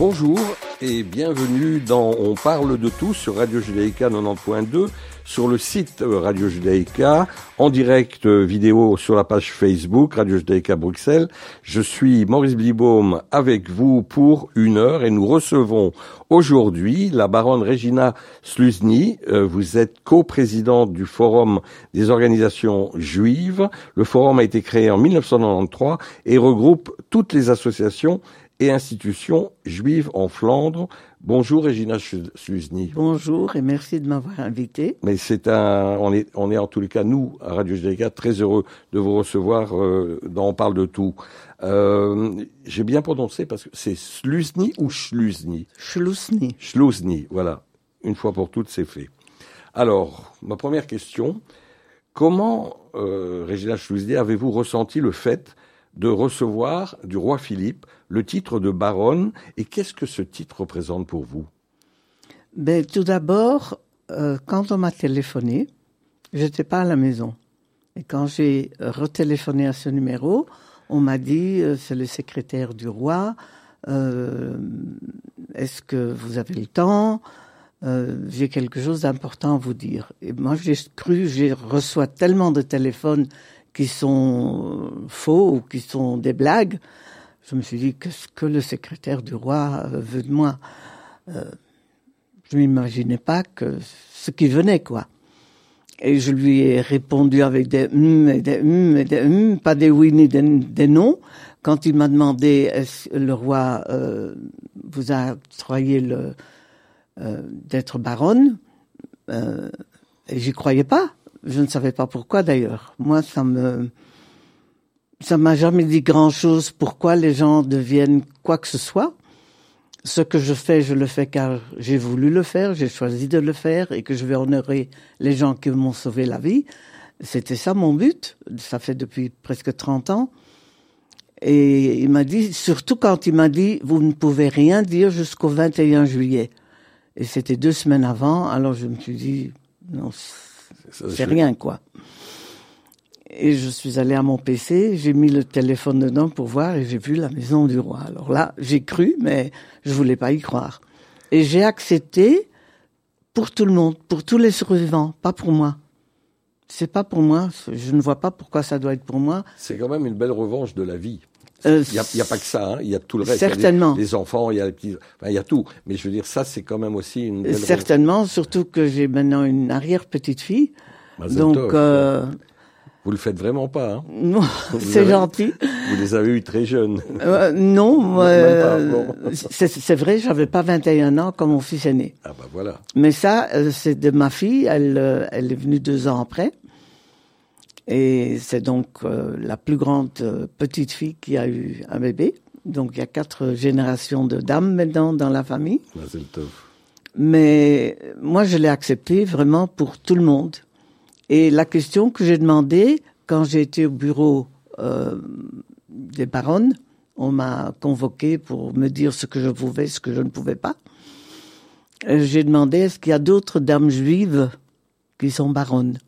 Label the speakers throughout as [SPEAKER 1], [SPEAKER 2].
[SPEAKER 1] Bonjour et bienvenue dans On parle de tout sur Radio Judaïka 90.2, sur le site Radio Judaïka, en direct vidéo sur la page Facebook Radio Judaïka Bruxelles. Je suis Maurice Blibaum avec vous pour une heure et nous recevons aujourd'hui la baronne Regina Sluzny. Euh, vous êtes coprésidente du Forum des organisations juives. Le forum a été créé en 1993 et regroupe toutes les associations et institutions juives en Flandre. Bonjour Regina Sluzny.
[SPEAKER 2] Bonjour et merci de m'avoir invité.
[SPEAKER 1] Mais c'est un, on est, on est en tous les cas nous à Radio Judaïka très heureux de vous recevoir euh, dans On parle de tout. Euh, J'ai bien prononcé parce que c'est Sluzny ou Schluzny?
[SPEAKER 2] Schluzny.
[SPEAKER 1] Schluzny, voilà. Une fois pour toutes, c'est fait. Alors, ma première question, comment, euh, Regina Schluzny, avez-vous ressenti le fait de recevoir du roi Philippe le titre de baronne et qu'est-ce que ce titre représente pour vous?
[SPEAKER 2] Ben, Tout d'abord, euh, quand on m'a téléphoné, j'étais pas à la maison. Et quand j'ai retéléphoné à ce numéro, on m'a dit euh, c'est le secrétaire du roi. Euh, Est-ce que vous avez le temps? Euh, J'ai quelque chose d'important à vous dire. Et moi, j'ai cru, j'ai reçois tellement de téléphones qui sont faux ou qui sont des blagues je me suis dit, qu'est-ce que le secrétaire du roi veut de moi? Euh, Je m'imaginais pas ce qui venait, quoi. Et je lui ai répondu avec des hum et des hum et des hum, pas des oui ni des, non. Quand il m'a demandé, est-ce le roi euh, vous a octroyé euh, d'être baronne, euh, j'y croyais pas. Je ne savais pas pourquoi d'ailleurs. Moi, ça me ça m'a jamais dit grand chose pourquoi les gens deviennent quoi que ce soit. Ce que je fais, je le fais car j'ai voulu le faire, j'ai choisi de le faire et que je vais honorer les gens qui m'ont sauvé la vie. C'était ça mon but. Ça fait depuis presque 30 ans. Et il m'a dit, surtout quand il m'a dit, vous ne pouvez rien dire jusqu'au 21 juillet. Et c'était deux semaines avant, alors je me suis dit, non, c'est rien, quoi. Et je suis allée à mon PC, j'ai mis le téléphone dedans pour voir et j'ai vu la maison du roi. Alors là, j'ai cru, mais je voulais pas y croire. Et j'ai accepté pour tout le monde, pour tous les survivants, pas pour moi. C'est pas pour moi. Je ne vois pas pourquoi ça doit être pour moi.
[SPEAKER 1] C'est quand même une belle revanche de la vie.
[SPEAKER 2] Euh,
[SPEAKER 1] Il n'y a, pas que ça, hein. il y a tout le reste.
[SPEAKER 2] Certainement.
[SPEAKER 1] Il y a les, les enfants, il y a les petits, enfin, il y a tout. Mais je veux dire, ça, c'est quand même aussi une belle
[SPEAKER 2] Certainement, surtout que j'ai maintenant une arrière-petite-fille.
[SPEAKER 1] revanche.
[SPEAKER 2] Donc,
[SPEAKER 1] Mazel tov.
[SPEAKER 2] euh,
[SPEAKER 1] Vous le faites vraiment pas, hein
[SPEAKER 2] non, c'est gentil.
[SPEAKER 1] Vous les avez eus très jeunes.
[SPEAKER 2] Euh, non, euh, c'est vrai, j'avais pas 21 ans comme mon fils aîné.
[SPEAKER 1] Ah bah voilà.
[SPEAKER 2] Mais ça, euh, c'est de ma fille. Elle, elle est venue deux ans après. Et c'est donc euh, la plus grande petite fille qui a eu un bébé. Donc il y a quatre générations de dames maintenant dans la famille. Mais moi, je l'ai accepté vraiment pour tout le monde. Et la question que j'ai demandée quand j'ai été au bureau euh, des baronnes, on m'a convoqué pour me dire ce que je pouvais, ce que je ne pouvais pas. Euh, J'ai demandé est-ce qu'il y a d'autres dames juives qui sont baronnes?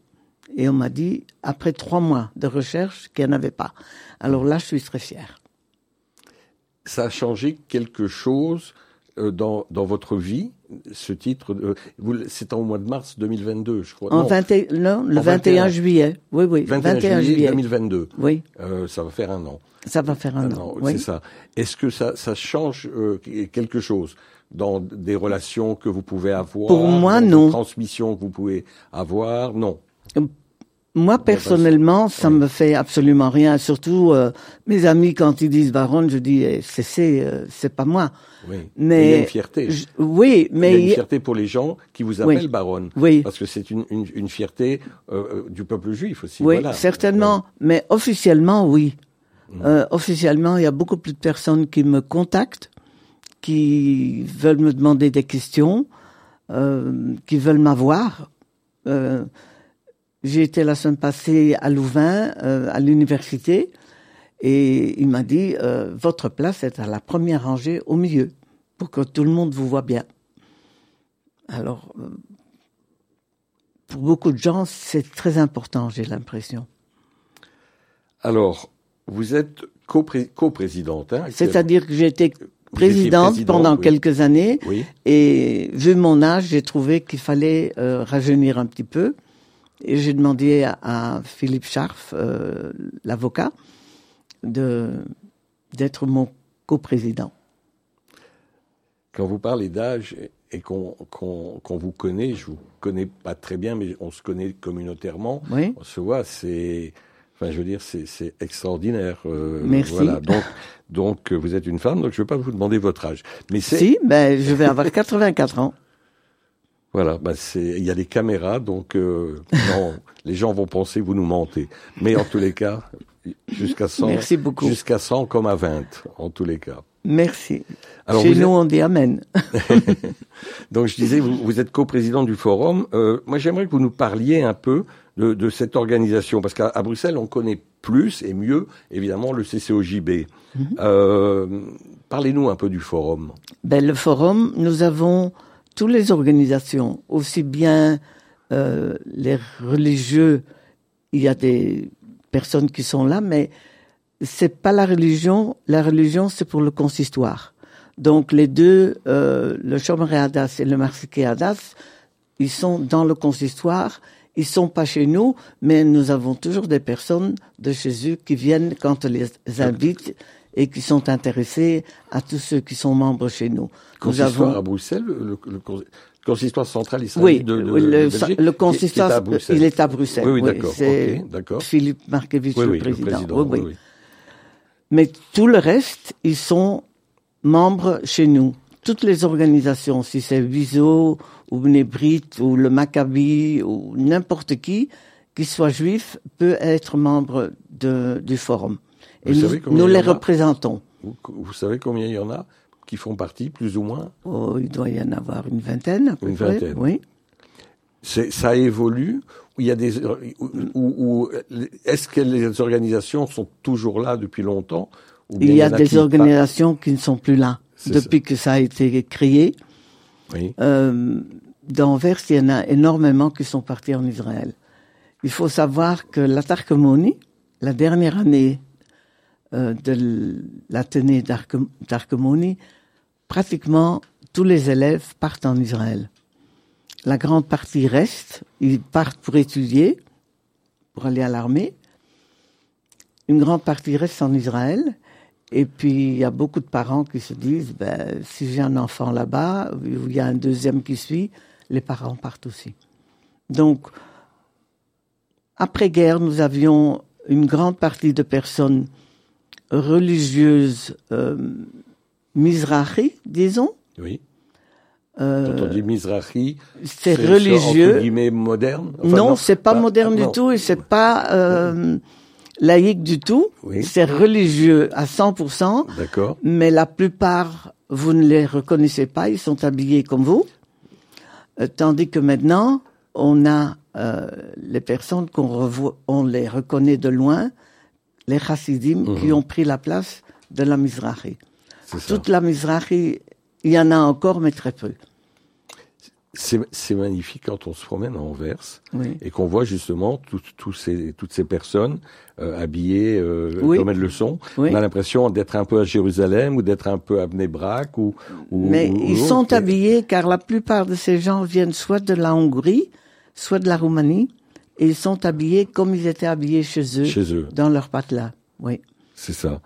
[SPEAKER 2] Et on m'a dit après trois mois de recherche qu'il n'y en avait pas. Alors là, je suis très fière.
[SPEAKER 1] Ça a changé quelque chose dans, dans votre vie, ce titre euh, C'est au mois de mars 2022, je crois.
[SPEAKER 2] En
[SPEAKER 1] Non,
[SPEAKER 2] 21 non, le
[SPEAKER 1] En
[SPEAKER 2] 21
[SPEAKER 1] 21.
[SPEAKER 2] juillet. Oui, oui,
[SPEAKER 1] 21, juillet, 2022.
[SPEAKER 2] Oui,
[SPEAKER 1] Euh, ça va faire un an.
[SPEAKER 2] ça va faire un,
[SPEAKER 1] Un
[SPEAKER 2] an.
[SPEAKER 1] an,
[SPEAKER 2] oui.
[SPEAKER 1] c'est ça. Est-ce que ça, ça change euh, quelque chose dans des relations que vous pouvez avoir
[SPEAKER 2] Pour moi,
[SPEAKER 1] dans
[SPEAKER 2] non.
[SPEAKER 1] transmissions que vous pouvez avoir? Non.
[SPEAKER 2] Moi, personnellement, ça
[SPEAKER 1] Oui.
[SPEAKER 2] me fait absolument rien. Surtout, euh, mes amis, quand ils disent baronne, je dis, eh, c'est, c'est, euh, c'est pas moi.
[SPEAKER 1] Oui.
[SPEAKER 2] Mais
[SPEAKER 1] il y a une fierté.
[SPEAKER 2] Je- oui,
[SPEAKER 1] il y a
[SPEAKER 2] mais
[SPEAKER 1] une fierté pour les gens qui vous
[SPEAKER 2] Oui.
[SPEAKER 1] appellent baronne.
[SPEAKER 2] Oui.
[SPEAKER 1] Parce que c'est une, une, une fierté euh, euh, du peuple juif aussi.
[SPEAKER 2] oui,
[SPEAKER 1] voilà.
[SPEAKER 2] certainement. Mais officiellement, oui. Euh, officiellement, il y a beaucoup plus de personnes qui me contactent, qui veulent me demander des questions, euh, qui veulent m'avoir. Euh, j'ai été la semaine passée à Louvain, euh, à l'université, et il m'a dit euh, votre place est à la première rangée au milieu pour que tout le monde vous voit bien. Alors, euh, pour beaucoup de gens, c'est très important, j'ai l'impression.
[SPEAKER 1] Alors, vous êtes copré- coprésidente. hein,
[SPEAKER 2] C'est-à-dire que j'ai été présidente pendant
[SPEAKER 1] oui.
[SPEAKER 2] quelques années.
[SPEAKER 1] Oui.
[SPEAKER 2] Et vu mon âge, j'ai trouvé qu'il fallait euh, rajeunir un petit peu. Et j'ai demandé à, à Philippe Scharf, euh, l'avocat, de d'être mon coprésident.
[SPEAKER 1] Quand vous parlez d'âge et qu'on qu'on qu'on vous connaît, je vous connais pas très bien, mais on se connaît communautairement.
[SPEAKER 2] Oui.
[SPEAKER 1] On se voit, c'est, enfin, je veux dire, c'est extraordinaire. euh,
[SPEAKER 2] Merci.
[SPEAKER 1] Voilà. Donc, donc, vous êtes une femme, donc je ne vais pas vous demander votre âge. Mais
[SPEAKER 2] Si, ben, je vais avoir 84 ans.
[SPEAKER 1] Voilà, bah c'est, il y a des caméras, donc euh, non, les gens vont penser vous nous mentez. Mais en tous les cas, jusqu'à 100,
[SPEAKER 2] Merci beaucoup.
[SPEAKER 1] jusqu'à 100 comme à 20, en tous les cas.
[SPEAKER 2] Merci.
[SPEAKER 1] Alors,
[SPEAKER 2] Chez nous,
[SPEAKER 1] êtes-
[SPEAKER 2] on dit Amen.
[SPEAKER 1] Donc je disais, vous, vous êtes coprésident du forum. Euh, moi, j'aimerais que vous nous parliez un peu de, de cette organisation, parce qu'à Bruxelles, on connaît plus et mieux, évidemment, le CCOJB. Euh, Parlez-nous un peu du forum.
[SPEAKER 2] Ben, le forum, nous avons toutes les organisations, aussi bien euh, les religieux, il y a des personnes qui sont là, mais c'est pas la religion. La religion, c'est pour le consistoire. Donc les deux, euh, le Chomere Hadas et le Marsiké Hadas, ils sont dans le consistoire. Ils sont pas chez nous, mais nous avons toujours des personnes de chez eux qui viennent quand on les invite et qui sont intéressés à tous ceux qui sont membres chez nous.
[SPEAKER 1] Consistoire
[SPEAKER 2] avons
[SPEAKER 1] à Bruxelles, le, le- le cons- consistoire central
[SPEAKER 2] oui,
[SPEAKER 1] de, de,
[SPEAKER 2] le,
[SPEAKER 1] Belgique,
[SPEAKER 2] le
[SPEAKER 1] qui- qui est
[SPEAKER 2] consistoire,
[SPEAKER 1] à Bruxelles.
[SPEAKER 2] il est à Bruxelles.
[SPEAKER 1] Oui, oui, d'accord,
[SPEAKER 2] C'est. Philippe Markevitch,
[SPEAKER 1] Oui,
[SPEAKER 2] le, président.
[SPEAKER 1] président.
[SPEAKER 2] Oui. Mais tout le reste, ils sont membres chez nous. Toutes les organisations, si c'est Viso ou Bnebrit ou le Maccabi ou n'importe qui, qui soit juif, peut être membre de, du forum. Et
[SPEAKER 1] Vous
[SPEAKER 2] nous,
[SPEAKER 1] savez combien
[SPEAKER 2] nous les
[SPEAKER 1] en a?
[SPEAKER 2] représentons.
[SPEAKER 1] Vous, vous savez combien il y en a? Qui font partie, plus ou moins
[SPEAKER 2] Oh, il doit y en avoir une vingtaine, à peu
[SPEAKER 1] Une
[SPEAKER 2] près.
[SPEAKER 1] vingtaine.
[SPEAKER 2] Oui.
[SPEAKER 1] Ça évolue il y a des ou, est-ce que les organisations sont toujours là depuis longtemps ou bien
[SPEAKER 2] Il y a des
[SPEAKER 1] qui
[SPEAKER 2] organisations qui ne sont plus là depuis que ça a été créé.
[SPEAKER 1] Oui.
[SPEAKER 2] Euh, D'Anvers, il y en a énormément qui sont partis en Israël. Il faut savoir que la Tarkemoni, la dernière année euh, de l'Athénée d'Arkemoni, pratiquement tous les élèves partent en Israël. La grande partie reste, ils partent pour étudier, pour aller à l'armée. Une grande partie reste en Israël. Et puis, il y a beaucoup de parents qui se disent, ben, si j'ai un enfant là-bas, il y a un deuxième qui suit, les parents partent aussi. Donc, après-guerre, nous avions une grande partie de personnes religieuses euh, Mizrahi, disons.
[SPEAKER 1] Oui.
[SPEAKER 2] Euh,
[SPEAKER 1] Quand on dit Mizrahi,
[SPEAKER 2] c'est religieux.
[SPEAKER 1] guillemets moderne. Enfin,
[SPEAKER 2] non, c'est pas, moderne
[SPEAKER 1] non.
[SPEAKER 2] du tout et c'est pas euh, laïque du tout.
[SPEAKER 1] Oui.
[SPEAKER 2] C'est religieux à 100%.
[SPEAKER 1] D'accord.
[SPEAKER 2] mais la plupart, vous ne les reconnaissez pas, ils sont habillés comme vous. Euh, tandis que maintenant, on a euh, les personnes qu'on revoit, on les reconnaît de loin, les chassidim qui ont pris la place de la Mizrahi.
[SPEAKER 1] Ça.
[SPEAKER 2] Toute la Mizrahi, il y en a encore, mais très peu.
[SPEAKER 1] C'est magnifique quand on se promène à Anvers
[SPEAKER 2] Oui.
[SPEAKER 1] et qu'on voit justement tout- tous ces, toutes ces personnes euh, habillées euh,
[SPEAKER 2] Oui.
[SPEAKER 1] comme elles le sont.
[SPEAKER 2] Oui.
[SPEAKER 1] On a l'impression d'être un peu à Jérusalem ou d'être un peu à Bnebrak ou, ou
[SPEAKER 2] Mais
[SPEAKER 1] ou-
[SPEAKER 2] ils
[SPEAKER 1] ou
[SPEAKER 2] sont habillés car la plupart de ces gens viennent soit de la Hongrie, soit de la Roumanie, et ils sont habillés comme ils étaient habillés chez eux,
[SPEAKER 1] chez eux.
[SPEAKER 2] dans leur patelin. Oui.
[SPEAKER 1] C'est ça.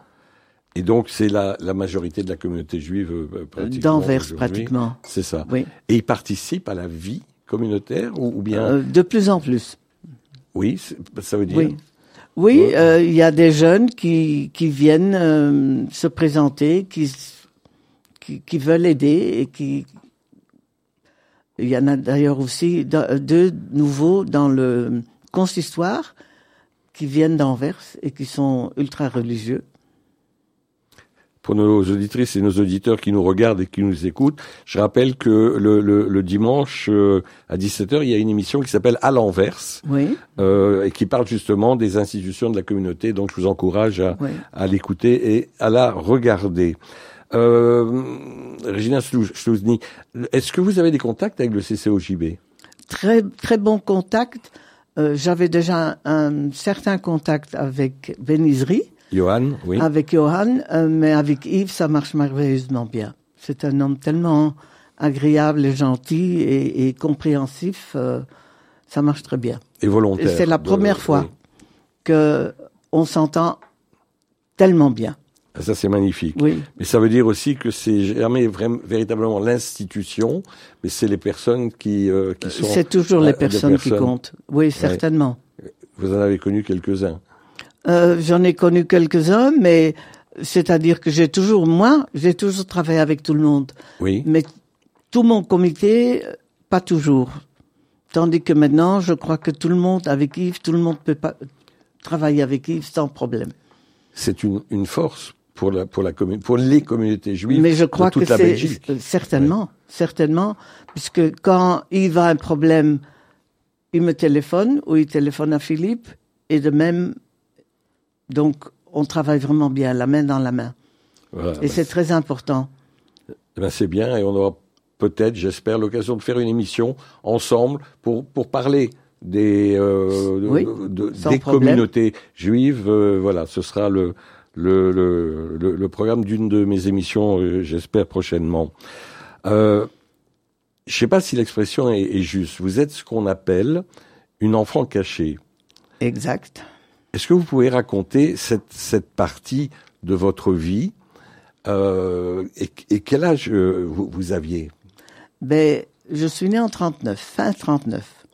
[SPEAKER 1] Et donc c'est la, la majorité de la communauté juive euh, pratiquement.
[SPEAKER 2] D'Anvers, pratiquement.
[SPEAKER 1] C'est ça.
[SPEAKER 2] Oui.
[SPEAKER 1] Et ils participent à la vie communautaire ou, ou bien?
[SPEAKER 2] Euh, de plus en plus.
[SPEAKER 1] oui, ça veut dire?
[SPEAKER 2] Oui. Oui,
[SPEAKER 1] Ouais.
[SPEAKER 2] euh, il y a des jeunes qui, qui viennent se présenter, qui, qui, qui veulent aider et qui. Il y en a d'ailleurs aussi de- deux nouveaux dans le consistoire qui viennent d'Anvers et qui sont ultra religieux.
[SPEAKER 1] Pour nos auditrices et nos auditeurs qui nous regardent et qui nous écoutent, je rappelle que le, le, le dimanche euh, à 17h, il y a une émission qui s'appelle À l'envers
[SPEAKER 2] Oui,
[SPEAKER 1] euh, et qui parle justement des institutions de la communauté. Donc je vous encourage à,
[SPEAKER 2] oui.
[SPEAKER 1] à l'écouter et à la regarder. Euh, Regina Schlouzny, est-ce que vous avez des contacts avec le CCOJB
[SPEAKER 2] Très, très bon contact. Euh, J'avais déjà un, un certain contact avec Benizri,
[SPEAKER 1] Johan, oui.
[SPEAKER 2] avec Johan, euh, mais avec Yves, ça marche merveilleusement bien. C'est un homme tellement agréable et gentil et, et compréhensif, euh, ça marche très bien.
[SPEAKER 1] Et volontaire.
[SPEAKER 2] C'est la
[SPEAKER 1] de-
[SPEAKER 2] première fois
[SPEAKER 1] oui.
[SPEAKER 2] que on s'entend tellement bien.
[SPEAKER 1] Ah, Ça, c'est magnifique.
[SPEAKER 2] Oui,
[SPEAKER 1] Mais ça veut dire aussi que c'est jamais vraiment, véritablement l'institution, mais c'est les personnes qui, euh, qui sont...
[SPEAKER 2] c'est toujours les personnes qui comptent. Oui, certainement.
[SPEAKER 1] Vous en avez connu quelques-uns.
[SPEAKER 2] Euh, J'en ai connu quelques-uns, mais c'est-à-dire que j'ai toujours, moi, j'ai toujours travaillé avec tout le monde.
[SPEAKER 1] Oui.
[SPEAKER 2] Mais tout mon comité, pas toujours. Tandis que maintenant, je crois que tout le monde, avec Yves, tout le monde peut pas travailler avec Yves sans problème.
[SPEAKER 1] C'est une, une force pour la, pour la commu- pour les communautés juives
[SPEAKER 2] Mais je crois
[SPEAKER 1] de toute
[SPEAKER 2] que
[SPEAKER 1] la Belgique.
[SPEAKER 2] certainement, certainement, puisque quand Yves a un problème, il me téléphone ou il téléphone à Philippe, et de même, donc on travaille vraiment bien, la main dans la main.
[SPEAKER 1] Voilà.
[SPEAKER 2] Et
[SPEAKER 1] Bah,
[SPEAKER 2] c'est très important.
[SPEAKER 1] Eh ben, c'est bien et on aura peut-être, j'espère, l'occasion de faire une émission ensemble pour, pour parler des, euh,
[SPEAKER 2] Oui,
[SPEAKER 1] de- des
[SPEAKER 2] problème.
[SPEAKER 1] communautés juives. Euh, voilà, ce sera le, le, le, le, le programme d'une de mes émissions, euh, j'espère, prochainement. Euh, je ne sais pas si l'expression est, est juste. Vous êtes ce qu'on appelle une enfant cachée.
[SPEAKER 2] Exact.
[SPEAKER 1] Est-ce que vous pouvez raconter cette, cette partie de votre vie euh, et, et quel âge vous, vous aviez?
[SPEAKER 2] Ben, je suis né en 39, fin 39.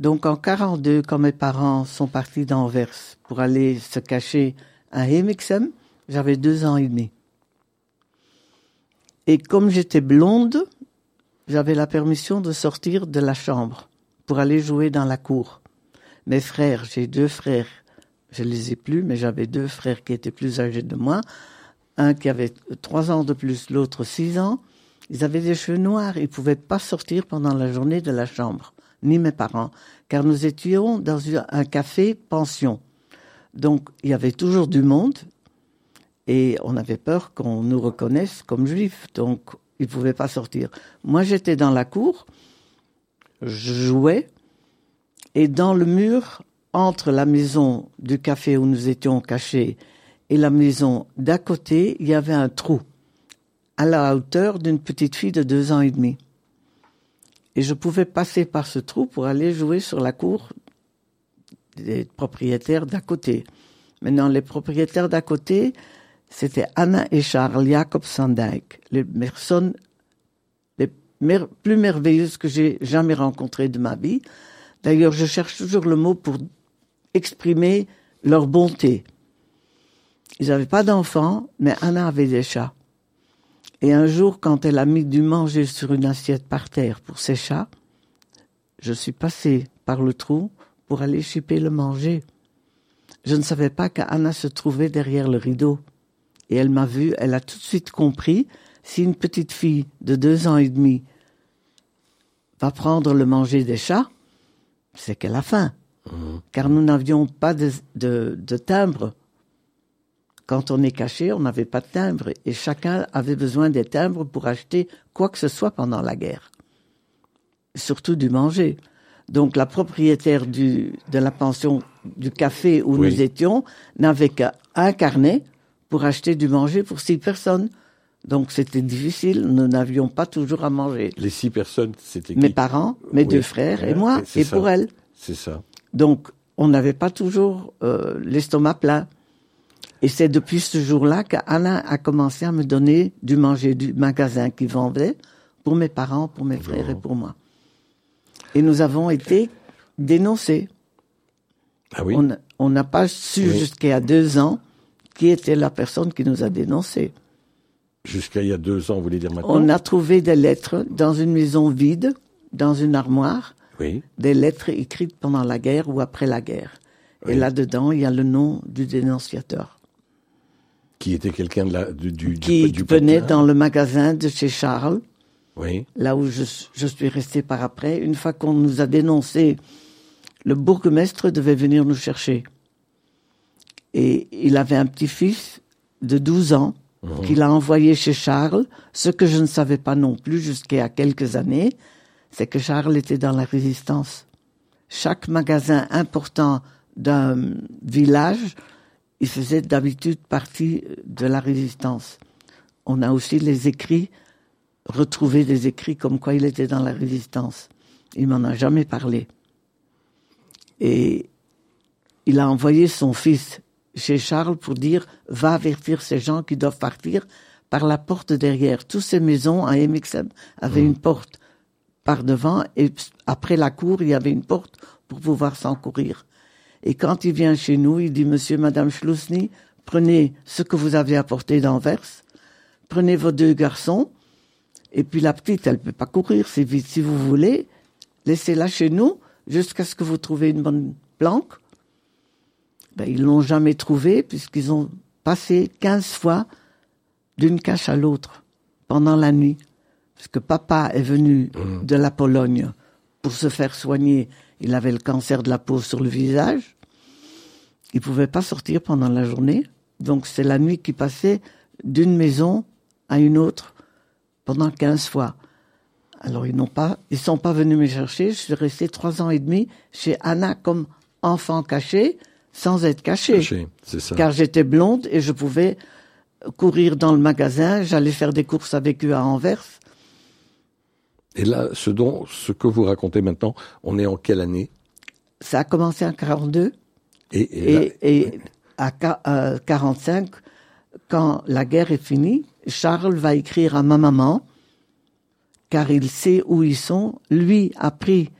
[SPEAKER 2] Donc en 42, quand mes parents sont partis d'Anvers pour aller se cacher à Hemixem, j'avais deux ans et demi. Et comme j'étais blonde, j'avais la permission de sortir de la chambre pour aller jouer dans la cour. Mes frères, j'ai deux frères, je les ai plus, mais j'avais deux frères qui étaient plus âgés de moi. Un qui avait trois ans de plus, l'autre six ans. Ils avaient des cheveux noirs, ils pouvaient pas sortir pendant la journée de la chambre, ni mes parents, car nous étions dans un café pension. Donc il y avait toujours du monde et on avait peur qu'on nous reconnaisse comme juifs, donc ils pouvaient pas sortir. Moi j'étais dans la cour, je jouais et dans le mur entre la maison du café où nous étions cachés et la maison d'à côté, il y avait un trou à la hauteur d'une petite fille de deux ans et demi. Et je pouvais passer par ce trou pour aller jouer sur la cour des propriétaires d'à côté. Maintenant, les propriétaires d'à côté, c'était Anna et Charles Jacob Sandijk, les personnes les plus merveilleuses que j'ai jamais rencontrées de ma vie. D'ailleurs, je cherche toujours le mot pour exprimer leur bonté. Ils n'avaient pas d'enfants, mais Anna avait des chats. Et un jour, quand elle a mis du manger sur une assiette par terre pour ses chats, je suis passé par le trou pour aller chipper le manger. Je ne savais pas qu'Anna se trouvait derrière le rideau. Et elle m'a vu, elle a tout de suite compris, si une petite fille de deux ans et demi va prendre le manger des chats, c'est qu'elle a faim. Car nous n'avions pas de, de, de timbre. Quand on est caché, on n'avait pas de timbre. Et chacun avait besoin des timbres pour acheter quoi que ce soit pendant la guerre. Surtout du manger. Donc la propriétaire du, de la pension du café où
[SPEAKER 1] Oui.
[SPEAKER 2] nous étions n'avait qu'un carnet pour acheter du manger pour six personnes. Donc c'était difficile, nous n'avions pas toujours à manger.
[SPEAKER 1] Les six personnes, c'était qui
[SPEAKER 2] Mes parents, mes
[SPEAKER 1] Oui.
[SPEAKER 2] deux frères et moi, et
[SPEAKER 1] ça.
[SPEAKER 2] pour elle.
[SPEAKER 1] C'est ça.
[SPEAKER 2] Donc, on n'avait pas toujours euh, l'estomac plein. Et c'est depuis ce jour-là qu'Anna a commencé à me donner du manger du magasin qui vendait pour mes parents, pour mes frères et pour moi. Et nous avons été dénoncés.
[SPEAKER 1] Ah oui.
[SPEAKER 2] On n'a- pas su
[SPEAKER 1] Oui.
[SPEAKER 2] jusqu'à deux ans qui était la personne qui nous a dénoncés.
[SPEAKER 1] Jusqu'à il y a deux ans, vous voulez dire maintenant
[SPEAKER 2] On a trouvé des lettres dans une maison vide, dans une armoire,
[SPEAKER 1] Oui.
[SPEAKER 2] des lettres écrites pendant la guerre ou après la guerre. Et là-dedans, il y a le nom du dénonciateur
[SPEAKER 1] Qui était quelqu'un du, du,
[SPEAKER 2] qui
[SPEAKER 1] du
[SPEAKER 2] venait
[SPEAKER 1] patelin.
[SPEAKER 2] dans le magasin de chez Charles,
[SPEAKER 1] Oui.
[SPEAKER 2] là où je, je suis resté par après. Une fois qu'on nous a dénoncé, le bourgmestre devait venir nous chercher. Et il avait un petit-fils de 12 ans qu'il a envoyé chez Charles. Ce que je ne savais pas non plus jusqu'à quelques années, c'est que Charles était dans la résistance. Chaque magasin important d'un village il faisait d'habitude partie de la résistance. On a aussi les écrits, retrouvé des écrits comme quoi il était dans la résistance. Il m'en a jamais parlé. Et il a envoyé son fils chez Charles pour dire va avertir ces gens qui doivent partir par la porte derrière. Toutes ces maisons à MXM avaient une porte par devant et après la cour, il y avait une porte pour pouvoir s'encourir. Et quand il vient chez nous, il dit Monsieur, Madame Schlusny, prenez ce que vous avez apporté d'Anvers, prenez vos deux garçons, et puis la petite, elle peut pas courir c'est vite. Si vous voulez, laissez-la chez nous jusqu'à ce que vous trouviez une bonne planque. Ben, ils l'ont jamais trouvé puisqu'ils ont passé 15 fois d'une cache à l'autre pendant la nuit. Parce que papa est venu mmh. de la Pologne pour se faire soigner. Il avait le cancer de la peau sur le visage. Il pouvait pas sortir pendant la journée. Donc c'est la nuit qui passait d'une maison à une autre pendant 15 fois. Alors ils n'ont pas, ils sont pas venus me chercher. Je suis resté trois ans et demi chez Anna comme enfant caché, sans être caché. caché ça. Car j'étais blonde et je pouvais courir dans le magasin. J'allais faire des courses avec eux à Anvers.
[SPEAKER 1] Et là, ce dont, ce que vous racontez maintenant, on est en quelle année?
[SPEAKER 2] Ça a commencé en 42. Et, et, à 45, euh, quand la guerre est finie, Charles va écrire à ma maman, car il sait où ils sont. Lui a pris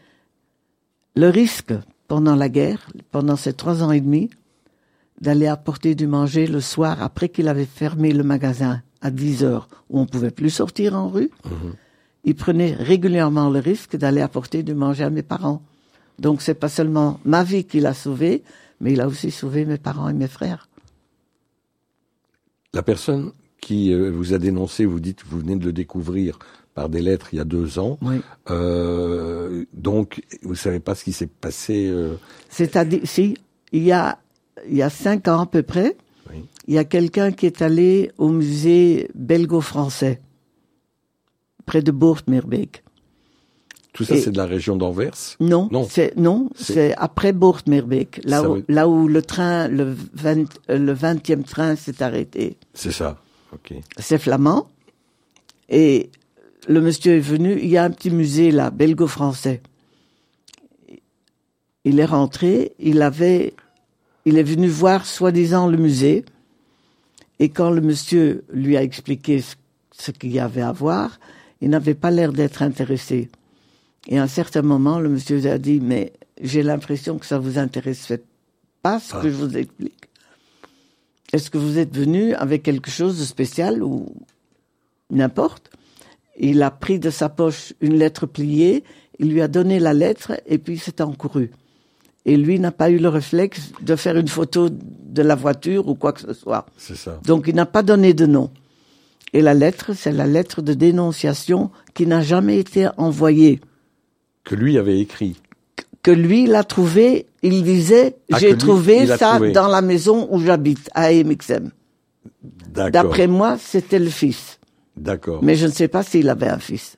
[SPEAKER 2] le risque pendant la guerre, pendant ces trois ans et demi, d'aller apporter du manger le soir après qu'il avait fermé le magasin à 10 heures où on pouvait plus sortir en rue. Mhm. Il prenait régulièrement le risque d'aller apporter du manger à mes parents. Donc c'est pas seulement ma vie qu'il a sauvée, mais il a aussi sauvé mes parents et mes frères.
[SPEAKER 1] La personne qui euh, vous a dénoncé, vous dites, vous venez de le découvrir par des lettres il y a deux ans. Oui. Euh, donc, vous savez pas ce qui s'est passé. Euh...
[SPEAKER 2] C'est-à-dire, si il y a il y a cinq ans à peu près, oui. il y a quelqu'un qui est allé au musée belgo-français près de Bourg-Mirbeek.
[SPEAKER 1] Tout ça, c'est de la région d'Anvers?
[SPEAKER 2] Non, non, c'est non, c'est après Bourg-Mirbeek, là où là où le train, le 20, euh, le 20e train s'est arrêté.
[SPEAKER 1] C'est ça.
[SPEAKER 2] C'est flamand. Et le monsieur est venu, il y a un petit musée là, belgo-français. Il est rentré, il avait, il est venu voir soi-disant le musée. Et quand le monsieur lui a expliqué ce, qu'il y avait à voir, il n'avait pas l'air d'être intéressé. Et à un certain moment, le monsieur a dit, mais j'ai l'impression que ça vous intéresse pas ce que ah. je vous explique. Est-ce que vous êtes venu avec quelque chose de spécial ou n'importe? Il a pris de sa poche une lettre pliée, il lui a donné la lettre et puis s'est encouru. Et lui n'a pas eu le réflexe de faire une photo de la voiture ou quoi que ce soit.
[SPEAKER 1] C'est ça.
[SPEAKER 2] Donc il n'a pas donné de nom. Et la lettre, c'est la lettre de dénonciation qui n'a jamais été envoyée.
[SPEAKER 1] Que lui avait écrit
[SPEAKER 2] que lui l'a trouvé, il disait ah, j'ai trouvé ça dans la maison où j'habite à MXM. D'après moi, c'était le fils.
[SPEAKER 1] D'accord.
[SPEAKER 2] Mais je ne sais pas s'il avait un fils.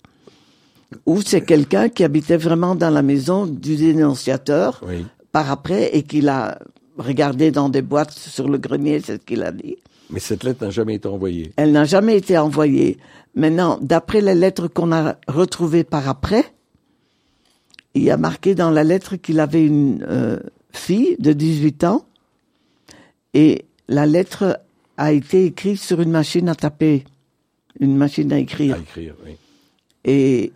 [SPEAKER 2] Ou c'est quelqu'un qui habitait vraiment dans la maison du dénonciateur par après et qu'il a regardé dans des boîtes sur le grenier, c'est ce qu'il a dit.
[SPEAKER 1] Mais cette lettre n'a jamais été envoyée.
[SPEAKER 2] Elle n'a jamais été envoyée. Maintenant, d'après les lettres qu'on a retrouvées par après, il y a marqué dans la lettre qu'il avait une euh, fille de 18 ans et la lettre a été écrite sur une machine à taper, une machine à écrire.
[SPEAKER 1] À écrire, oui.
[SPEAKER 2] Et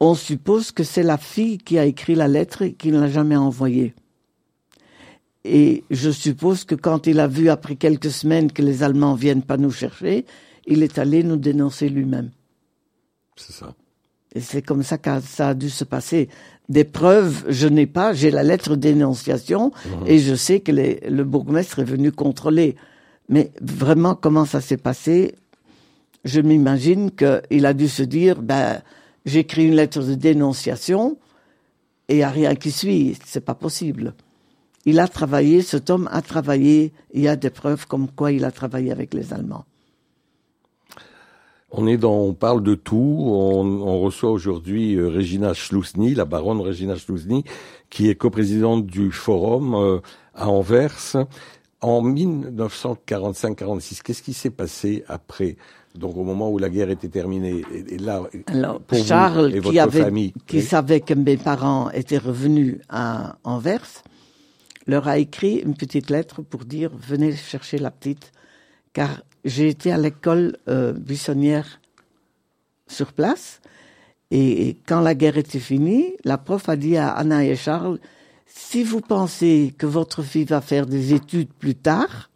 [SPEAKER 2] on suppose que c'est la fille qui a écrit la lettre et qui ne l'a jamais envoyée. Et je suppose que quand il a vu après quelques semaines que les Allemands viennent pas nous chercher, il est allé nous dénoncer lui-même.
[SPEAKER 1] C'est ça.
[SPEAKER 2] Et c'est comme ça que ça a dû se passer. Des preuves, je n'ai pas. J'ai la lettre d'énonciation mhm. et je sais que le bourgmestre est venu contrôler. Mais vraiment, comment ça s'est passé? Je m'imagine qu'il a dû se dire, ben, j'écris une lettre de dénonciation et il n'y a rien qui suit. C'est pas possible. Il a travaillé, cet homme a travaillé. Il y a des preuves comme quoi il a travaillé avec les Allemands.
[SPEAKER 1] On est dans, on parle de tout. On, reçoit aujourd'hui euh, Regina Schlusny, la baronne Regina Schlusny, qui est coprésidente du forum euh, à Anvers. En 1945-46, qu'est-ce qui s'est passé après? Donc au moment où la guerre était terminée, et, là,
[SPEAKER 2] Alors,
[SPEAKER 1] pour
[SPEAKER 2] Charles,
[SPEAKER 1] vous et votre
[SPEAKER 2] qui, avait,
[SPEAKER 1] famille,
[SPEAKER 2] qui
[SPEAKER 1] oui.
[SPEAKER 2] savait que mes parents étaient revenus à Anvers, leur a écrit une petite lettre pour dire venez chercher la petite, car j'ai été à l'école euh, buissonnière sur place, et, et quand la guerre était finie, la prof a dit à Anna et Charles si vous pensez que votre fille va faire des études plus tard,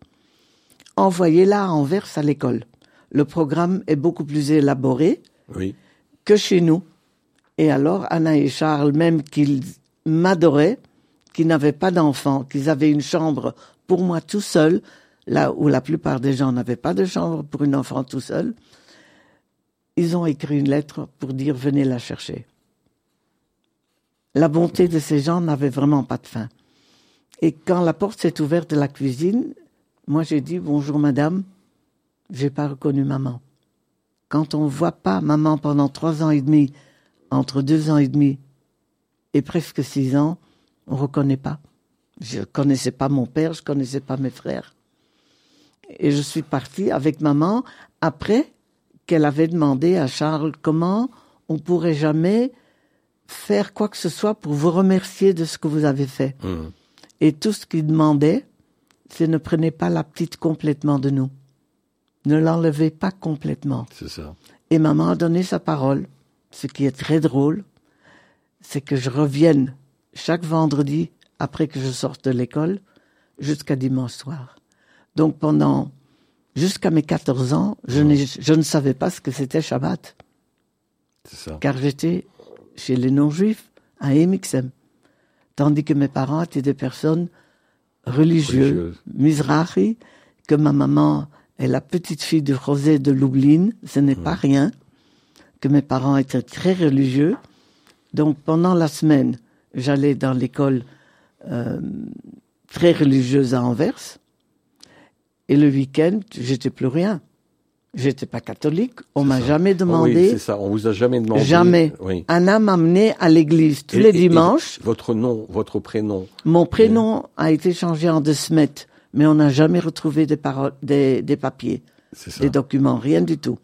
[SPEAKER 2] envoyez-la à Anvers à l'école. Le programme est beaucoup plus élaboré
[SPEAKER 1] Oui,
[SPEAKER 2] que chez nous. Et alors, Anna et Charles, même qu'ils m'adoraient, qu'ils n'avaient pas d'enfants, qu'ils avaient une chambre pour moi tout seul, là où la plupart des gens n'avaient pas de chambre pour une enfant tout seul, ils ont écrit une lettre pour dire venez la chercher. La bonté de ces gens n'avait vraiment pas de fin. Et quand la porte s'est ouverte de la cuisine, moi j'ai dit bonjour madame, j'ai pas reconnu maman. Quand on voit pas maman pendant trois ans et demi, entre deux ans et demi et presque six ans, on reconnaît pas. Je connaissais pas mon père, je connaissais pas mes frères. Et je suis partie avec maman après qu'elle avait demandé à Charles comment on pourrait jamais faire quoi que ce soit pour vous remercier de ce que vous avez fait.
[SPEAKER 1] Hum.
[SPEAKER 2] Et tout ce qu'il demandait, c'est ne prenez pas la petite complètement de nous. Ne l'enlevez pas complètement.
[SPEAKER 1] c'est ça.
[SPEAKER 2] Et maman a donné sa parole. Ce qui est très drôle, c'est que je revienne chaque vendredi après que je sorte de l'école jusqu'à dimanche soir. Donc pendant, jusqu'à mes 14 ans, je, ne savais pas ce que c'était Shabbat,
[SPEAKER 1] C'est ça.
[SPEAKER 2] car j'étais chez les non-juifs à Emixem. Tandis que mes parents étaient des personnes religieuses,
[SPEAKER 1] Religieuses.
[SPEAKER 2] Mizrahi, que ma maman est la petite fille de José de Lublin, ce n'est pas rien, que mes parents étaient très religieux. Donc pendant la semaine, j'allais dans l'école euh, très religieuse à Anvers, et le week-end, j'étais plus rien. J'étais pas catholique, on m'a jamais
[SPEAKER 1] Oh
[SPEAKER 2] demandé.
[SPEAKER 1] oui, c'est ça. On vous a jamais demandé.
[SPEAKER 2] Jamais.
[SPEAKER 1] Oui.
[SPEAKER 2] Anna m'amenait à l'église tous
[SPEAKER 1] Et-
[SPEAKER 2] les
[SPEAKER 1] et- et
[SPEAKER 2] dimanches.
[SPEAKER 1] votre nom, votre prénom.
[SPEAKER 2] Mon prénom a été changé en De Smet, mais on n'a jamais retrouvé des, paroles, des, des papiers,
[SPEAKER 1] ça.
[SPEAKER 2] des documents, rien du tout.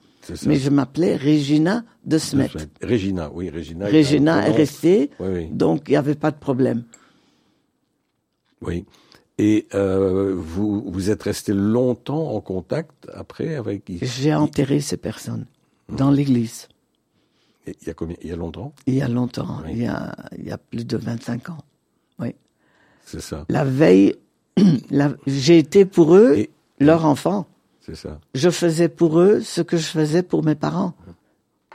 [SPEAKER 2] Mais je m'appelais Regina De Smet.
[SPEAKER 1] Regina, oui, Regina.
[SPEAKER 2] Regina est restée,
[SPEAKER 1] oui.
[SPEAKER 2] donc il n'y avait pas de problème.
[SPEAKER 1] Oui. Et euh, vous, vous êtes resté longtemps en contact après avec. Il
[SPEAKER 2] J'ai enterré ces personnes dans l'église.
[SPEAKER 1] y a combien Il y a longtemps?
[SPEAKER 2] Il y a longtemps,
[SPEAKER 1] Oui.
[SPEAKER 2] il, y a, il y a plus de 25 ans. Oui.
[SPEAKER 1] C'est ça.
[SPEAKER 2] La veille, j'ai été pour eux
[SPEAKER 1] Et-
[SPEAKER 2] leur enfant.
[SPEAKER 1] C'est ça.
[SPEAKER 2] je faisais pour eux ce que je faisais pour mes parents.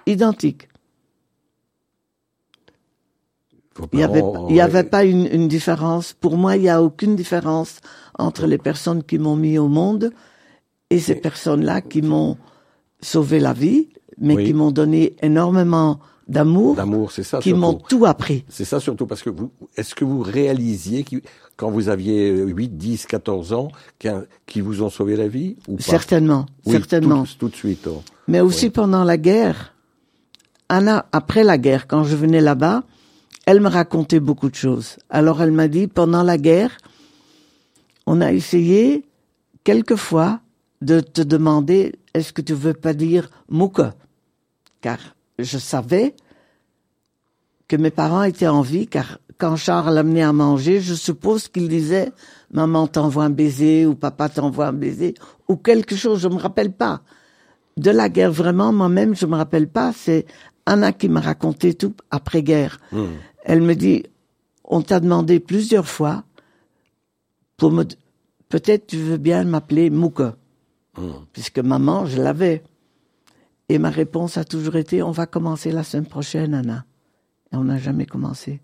[SPEAKER 2] Identique.
[SPEAKER 1] Vos
[SPEAKER 2] Il n'y avait,
[SPEAKER 1] parents,
[SPEAKER 2] il y avait
[SPEAKER 1] euh,
[SPEAKER 2] pas une, une différence. Pour moi, il n'y a aucune différence entre les personnes qui m'ont mis au monde et ces personnes-là qui m'ont sauvé la vie, mais
[SPEAKER 1] Oui.
[SPEAKER 2] qui m'ont donné énormément d'amour,
[SPEAKER 1] D'amour, c'est ça.
[SPEAKER 2] qui m'ont tout appris.
[SPEAKER 1] C'est ça surtout parce que vous, est-ce que vous réalisiez qui- quand vous aviez 8, 10, 14 ans, qu'ils vous ont sauvé la vie ou pas?
[SPEAKER 2] Certainement,
[SPEAKER 1] Oui,
[SPEAKER 2] certainement.
[SPEAKER 1] Tout, tout de suite. oh.
[SPEAKER 2] Mais aussi pendant la guerre, Anna, après la guerre, quand je venais là-bas, elle me racontait beaucoup de choses. Alors elle m'a dit, pendant la guerre, on a essayé quelquefois de te demander, est-ce que tu veux pas dire Mouka? Car je savais que mes parents étaient en vie, car quand Charles amenait à manger, je suppose qu'il disait, maman t'envoie un baiser, ou papa t'envoie un baiser, ou quelque chose, je me rappelle pas de la guerre, vraiment, moi-même, je me rappelle pas. C'est Anna qui m'a raconté tout après-guerre.
[SPEAKER 1] Hmm.
[SPEAKER 2] Elle me dit, on t'a demandé plusieurs fois pour me, peut-être tu veux bien m'appeler Mouka,
[SPEAKER 1] Hmm.
[SPEAKER 2] puisque maman, je l'avais. Et ma réponse a toujours été, on va commencer la semaine prochaine, Anna. Et on n'a jamais commencé.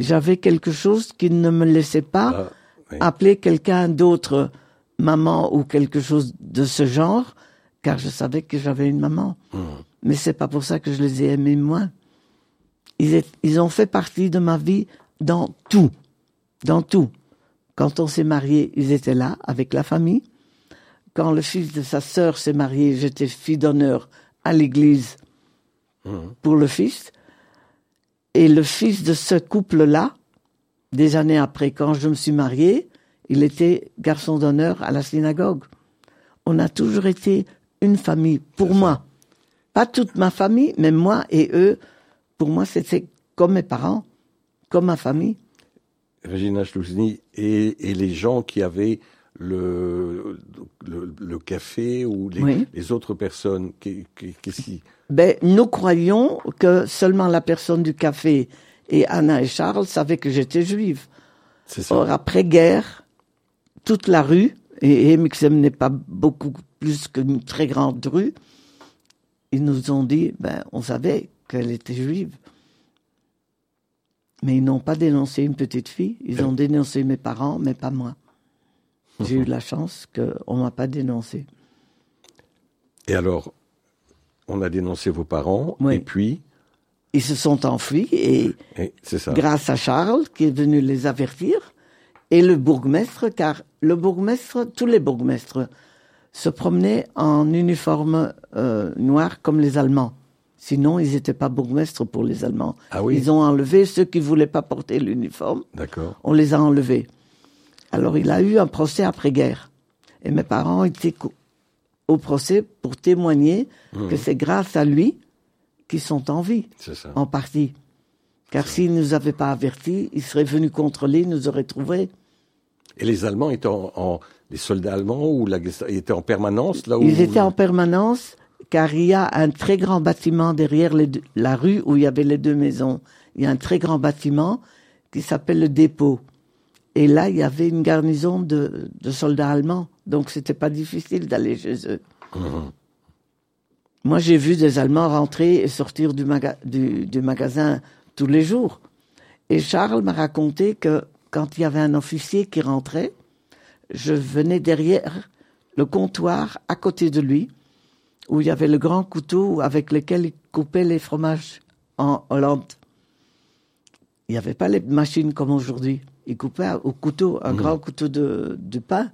[SPEAKER 2] J'avais quelque chose qui ne me laissait pas
[SPEAKER 1] Ah, oui.
[SPEAKER 2] appeler quelqu'un d'autre maman ou quelque chose de ce genre, car je savais que j'avais une maman.
[SPEAKER 1] Hmm.
[SPEAKER 2] Mais c'est pas pour ça que je les ai aimés moins. Ils, est- ils ont fait partie de ma vie dans tout, dans tout. Quand on s'est marié, ils étaient là avec la famille. Quand le fils de sa sœur s'est marié, j'étais fille d'honneur à l'église pour le fils. Et le fils de ce couple-là, des années après, quand je me suis mariée, il était garçon d'honneur à la synagogue. On a toujours été une famille, pour moi. Pas toute ma famille, mais moi et eux, pour moi, c'était comme mes parents, comme ma famille.
[SPEAKER 1] Régina Schlouzny, et, et les gens qui avaient le, le, café ou les, les autres personnes Qu'est-ce qui...
[SPEAKER 2] Ben, nous croyons que seulement la personne du café et Anna et Charles savaient que j'étais juive. Ça. Or, après-guerre, toute la rue, et Mixem n'est pas beaucoup plus qu'une très grande rue, ils nous ont dit, ben, on savait qu'elle était juive. Mais ils n'ont pas dénoncé une petite fille, ils ont dénoncé mes parents, mais pas moi. J'ai eu la chance qu'on ne m'a pas dénoncé.
[SPEAKER 1] Et alors, on a dénoncé vos parents, et puis
[SPEAKER 2] Ils se sont enfuis, et, ça. grâce à Charles, qui est venu les avertir, et le bourgmestre, car le bourgmestre, tous les bourgmestres, se promenaient en uniforme euh, noir comme les Allemands. Sinon, ils n'étaient pas bourgmestres pour les Allemands.
[SPEAKER 1] Ah oui.
[SPEAKER 2] Ils ont enlevé ceux qui voulaient pas porter l'uniforme.
[SPEAKER 1] D'accord.
[SPEAKER 2] On les a enlevés. Alors il a eu un procès après-guerre. Et mes parents étaient au procès pour témoigner mmh. que c'est grâce à lui qu'ils sont en vie,
[SPEAKER 1] ça.
[SPEAKER 2] en partie. Car s'ils ne nous avaient pas avertis, ils seraient venus contrôler, nous auraient trouvés.
[SPEAKER 1] Et les Allemands étaient en, les soldats allemands ou la, étaient en permanence là où
[SPEAKER 2] Ils étaient en permanence, car il y a un très grand bâtiment derrière la rue où il y avait les deux maisons. Il y a un très grand bâtiment qui s'appelle le dépôt. Et là, il y avait une garnison de, soldats allemands, donc c'était pas difficile d'aller chez eux. Mhm. Moi, j'ai vu des Allemands rentrer et sortir du, du, magasin tous les jours. Et Charles m'a raconté que quand il y avait un officier qui rentrait, je venais derrière le comptoir à côté de lui, où il y avait le grand couteau avec lequel il coupait les fromages en Hollande. Il n'y avait pas les machines comme aujourd'hui il coupait au couteau, un mmh. grand couteau de, pain.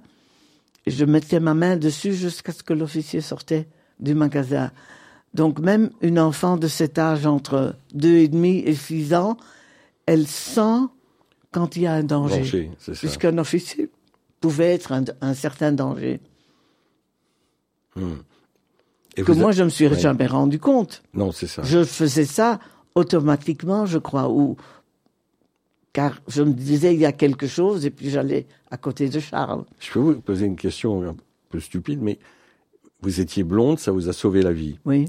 [SPEAKER 2] Et je mettais ma main dessus jusqu'à ce que l'officier sortait du magasin. Donc même une enfant de cet âge, entre deux et demi et six ans, elle sent quand il y a un danger. Puisqu'un officier pouvait être un, certain danger. Mmh. Et que moi, je me suis jamais rendu compte.
[SPEAKER 1] Non, c'est ça.
[SPEAKER 2] Je faisais ça automatiquement, je crois, ou car je me disais il y a quelque chose et puis j'allais à côté de Charles.
[SPEAKER 1] Je peux vous poser une question un peu stupide, mais vous étiez blonde, ça vous a sauvé la vie.
[SPEAKER 2] Oui.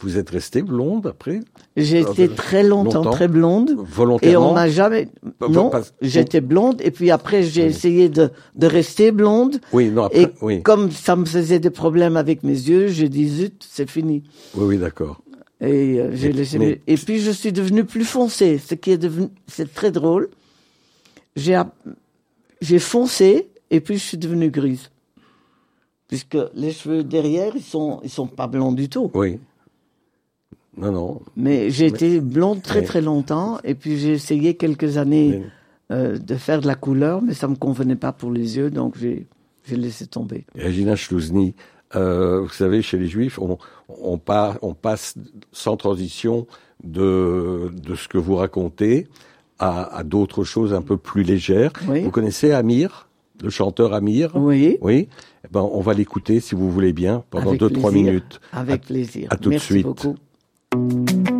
[SPEAKER 1] Vous êtes restée blonde après
[SPEAKER 2] J'ai été très longtemps, très blonde.
[SPEAKER 1] Volontairement
[SPEAKER 2] Et on m'a jamais. Non, j'étais blonde et puis après j'ai essayé de, de rester blonde.
[SPEAKER 1] Oui, non, après,
[SPEAKER 2] et
[SPEAKER 1] oui.
[SPEAKER 2] comme ça me faisait des problèmes avec mes yeux, j'ai dit zut, c'est fini.
[SPEAKER 1] Oui, oui, d'accord.
[SPEAKER 2] Et euh, j'ai laissé. Et puis je suis devenue plus foncée, ce qui est devenu, c'est très drôle. J'ai j'ai foncé et puis je suis devenue grise, puisque les cheveux derrière ils sont ils sont pas blonds du tout.
[SPEAKER 1] Oui. Non non.
[SPEAKER 2] Mais j'ai été blonde très très longtemps et puis j'ai essayé quelques années euh, de faire de la couleur, mais ça me convenait pas pour les yeux, donc j'ai laissé tomber.
[SPEAKER 1] Regina Schlouzny, euh, vous savez, chez les Juifs, on, on, on passe sans transition de, de ce que vous racontez à, à d'autres choses un peu plus légères. Vous connaissez Amir, le chanteur Amir?
[SPEAKER 2] Oui.
[SPEAKER 1] Oui. Eh ben, on va l'écouter, si vous voulez bien, pendant deux, trois minutes.
[SPEAKER 2] Avec plaisir.
[SPEAKER 1] À tout
[SPEAKER 2] Merci
[SPEAKER 1] de suite.
[SPEAKER 2] Beaucoup.
[SPEAKER 3] Juste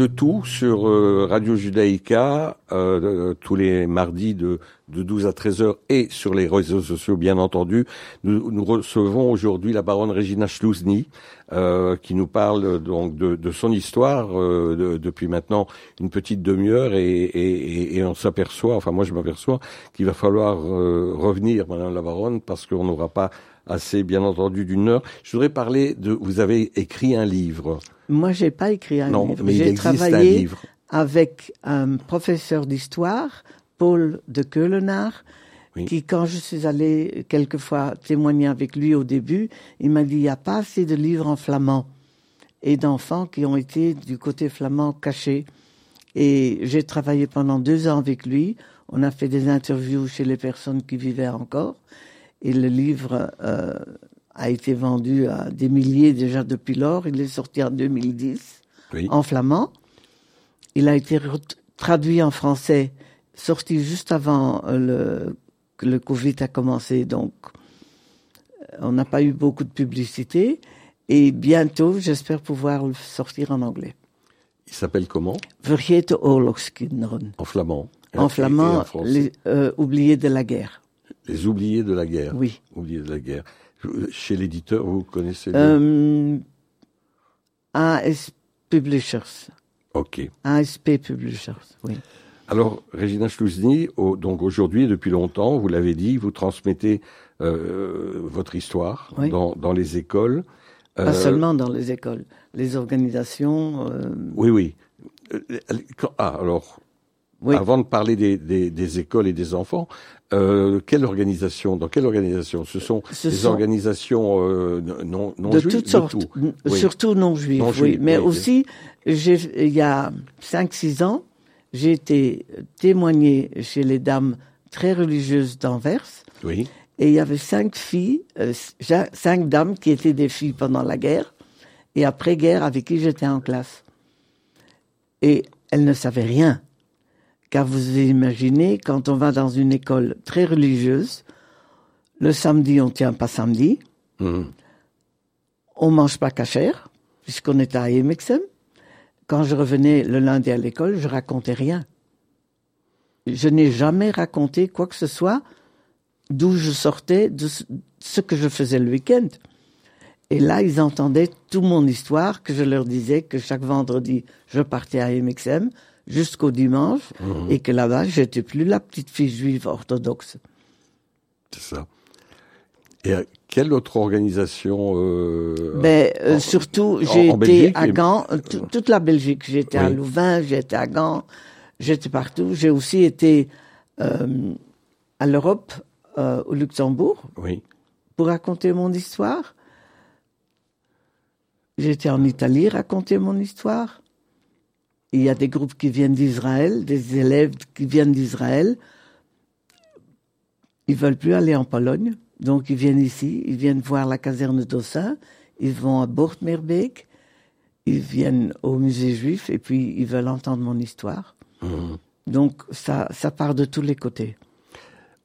[SPEAKER 1] de tout sur euh, Radio Judaïka euh, tous les mardis de, de 12 à 13 heures et sur les réseaux sociaux bien entendu. Nous, nous recevons aujourd'hui la baronne Regina Schlouzny euh, qui nous parle donc de, de son histoire depuis maintenant une petite demi-heure et, et, et, on s'aperçoit, enfin moi je m'aperçois qu'il va falloir revenir, Madame la baronne, parce qu'on n'aura pas assez bien entendu d'une heure. Je voudrais parler de. Vous avez écrit un livre.
[SPEAKER 2] Moi, j'ai pas écrit un livre. J'ai travaillé avec un professeur d'histoire, Paul de Keulenard, qui, quand je suis allée quelquefois témoigner avec lui au début, il m'a dit il n'y a pas assez de livres en flamand et d'enfants qui ont été du côté flamand cachés. Et j'ai travaillé pendant deux ans avec lui. On a fait des interviews chez les personnes qui vivaient encore. Et le livre euh, a été vendu à des milliers déjà depuis lors. Il est sorti en 2010 en flamand. Il a été traduit en français, sorti juste avant euh, le, que le Covid a commencé. Donc, euh, on n'a pas eu beaucoup de publicité. Et bientôt, j'espère pouvoir le sortir en anglais.
[SPEAKER 1] Il s'appelle comment?
[SPEAKER 2] Vergeten oorlogskinderen.
[SPEAKER 1] En flamand.
[SPEAKER 2] En flamand, les, euh, oubliés de la guerre.
[SPEAKER 1] Les oubliés de la guerre.
[SPEAKER 2] Oui.
[SPEAKER 1] Oubliés de la guerre. Chez l'éditeur, vous connaissez
[SPEAKER 2] euh, AS Publishers.
[SPEAKER 1] Ok.
[SPEAKER 2] ASP Publishers, oui.
[SPEAKER 1] Alors, Régina Schlouzny, donc aujourd'hui, depuis longtemps, vous l'avez dit, vous transmettez euh, votre histoire dans, dans, les écoles.
[SPEAKER 2] Pas euh, seulement dans les écoles, les organisations. Euh,
[SPEAKER 1] oui, oui. Ah, alors, avant de parler des, des, des, écoles et des enfants, euh, quelle organisation Dans quelle organisation? Ce sont des organisations euh, non, non
[SPEAKER 2] de toutes sortes, surtout non juives. oui. Mais aussi, il y a 5-6 ans, j'ai été témoigné chez les dames très religieuses d'Anvers.
[SPEAKER 1] Oui.
[SPEAKER 2] Et il y avait cinq filles, euh, cinq dames qui étaient des filles pendant la guerre et après-guerre avec qui j'étais en classe. Et elles ne savaient rien. Car vous imaginez, quand on va dans une école très religieuse, le samedi, on tient pas samedi. Mmh. On mange pas cachère, puisqu'on est à Emexem. Quand je revenais le lundi à l'école, je racontais rien. Je n'ai jamais raconté quoi que ce soit d'où je sortais, de ce que je faisais le week-end. Et là, ils entendaient toute mon histoire, que je leur disais que chaque vendredi, je partais à MXM, jusqu'au dimanche, mhm. et que là-bas, j'étais plus la petite fille juive orthodoxe.
[SPEAKER 1] C'est ça. Et quelle autre organisation
[SPEAKER 2] euh, ben, euh, Surtout, j'ai été à Gand, toute la Belgique. J'étais à Louvain, j'étais à Gand, j'étais partout. J'ai aussi été euh, à l'Europe, euh, au Luxembourg,
[SPEAKER 1] oui.
[SPEAKER 2] pour raconter mon histoire. J'étais en Italie raconter mon histoire. Il y a des groupes qui viennent d'Israël, des élèves qui viennent d'Israël. Ils veulent plus aller en Pologne, donc ils viennent ici, ils viennent voir la caserne d'Ossin, ils vont à Bortmerbeek, ils viennent au musée juif et puis ils veulent entendre mon histoire. Mhm. Donc ça, ça part de tous les côtés.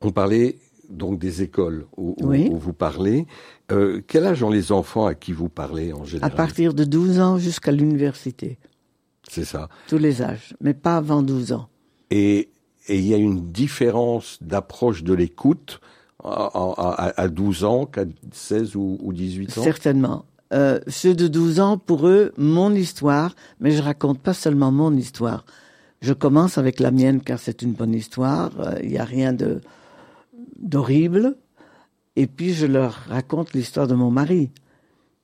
[SPEAKER 1] On parlait donc des écoles où, vous parlez. Euh, quel âge ont les enfants à qui vous parlez en général?
[SPEAKER 2] À partir de 12 ans jusqu'à l'université.
[SPEAKER 1] C'est ça.
[SPEAKER 2] Tous les âges, mais pas avant 12 ans.
[SPEAKER 1] Et il y a une différence d'approche de l'écoute à, 12 ans qu'à 16 ou, 18 ans?
[SPEAKER 2] Certainement. Euh, ceux de 12 ans, pour eux, mon histoire, mais je raconte pas seulement mon histoire. Je commence avec la mienne car c'est une bonne histoire. Euh, il n'y a rien de d'horrible. Et puis je leur raconte l'histoire de mon mari.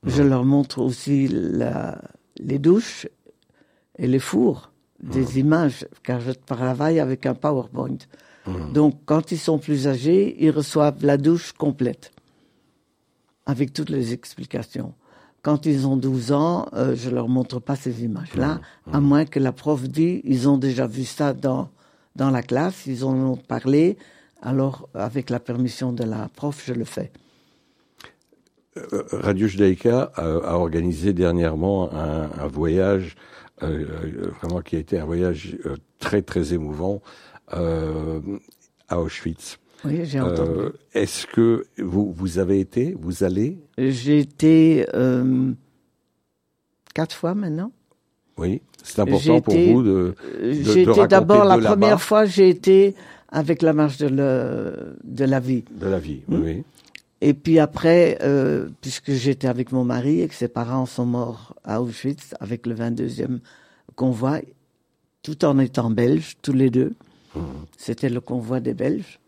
[SPEAKER 2] Je leur montre aussi la, les douches et les fours, des mmh. images, car je travaille avec un PowerPoint. Mmh. Donc, quand ils sont plus âgés, ils reçoivent la douche complète, avec toutes les explications. Quand ils ont 12 ans, euh, je leur montre pas ces images-là, mmh. à moins que la prof dise, ils ont déjà vu ça dans, dans la classe, ils en ont parlé, alors avec la permission de la prof, je le fais.
[SPEAKER 1] Euh, Radio Judaïka a, organisé dernièrement un voyage euh, euh, vraiment qui a été un voyage euh, très très émouvant à Auschwitz.
[SPEAKER 2] Oui, j'ai entendu.
[SPEAKER 1] Est-ce que vous, vous avez été, vous allez?
[SPEAKER 2] J'ai été quatre fois maintenant.
[SPEAKER 1] Oui, c'est important pour vous de.
[SPEAKER 2] J'ai été d'abord la première fois, j'ai été avec la marche de, le, de la vie.
[SPEAKER 1] De la vie, hmm? oui.
[SPEAKER 2] Et puis après, euh, puisque j'étais avec mon mari et que ses parents sont morts à Auschwitz avec le 22e convoi, tout en étant belges, tous les deux. Hmm. C'était le convoi des Belges.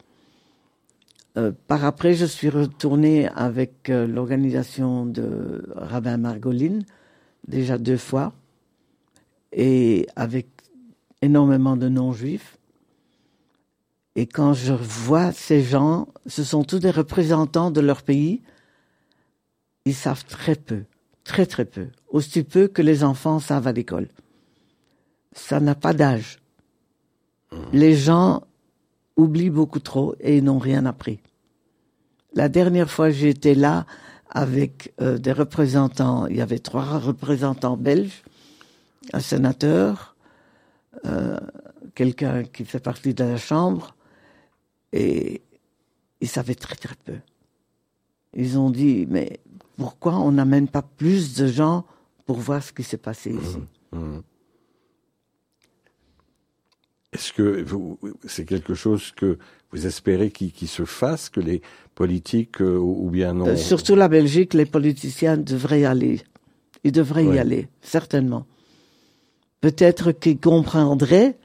[SPEAKER 2] Euh, par après, je suis retournée avec euh, l'organisation de Rabbin Margolin, déjà deux fois, et avec énormément de non-juifs. Et quand je vois ces gens, ce sont tous des représentants de leur pays, ils savent très peu, très très peu, aussi peu que les enfants savent à l'école. Ça n'a pas d'âge. Mmh. Les gens oublient beaucoup trop et ils n'ont rien appris. La dernière fois j'étais là avec euh, des représentants, il y avait trois représentants belges, un sénateur, euh, quelqu'un qui fait partie de la Chambre, et ils savaient très très peu. Ils ont dit, mais pourquoi on n'amène pas plus de gens pour voir ce qui s'est passé mmh, ici mmh.
[SPEAKER 1] Est-ce que c'est quelque chose que vous espérez qu'il se fasse, que les politiques euh, ou bien non
[SPEAKER 2] euh, Surtout la Belgique, les politiciens devraient y aller. Ils devraient y aller, certainement. Peut-être qu'ils comprendraient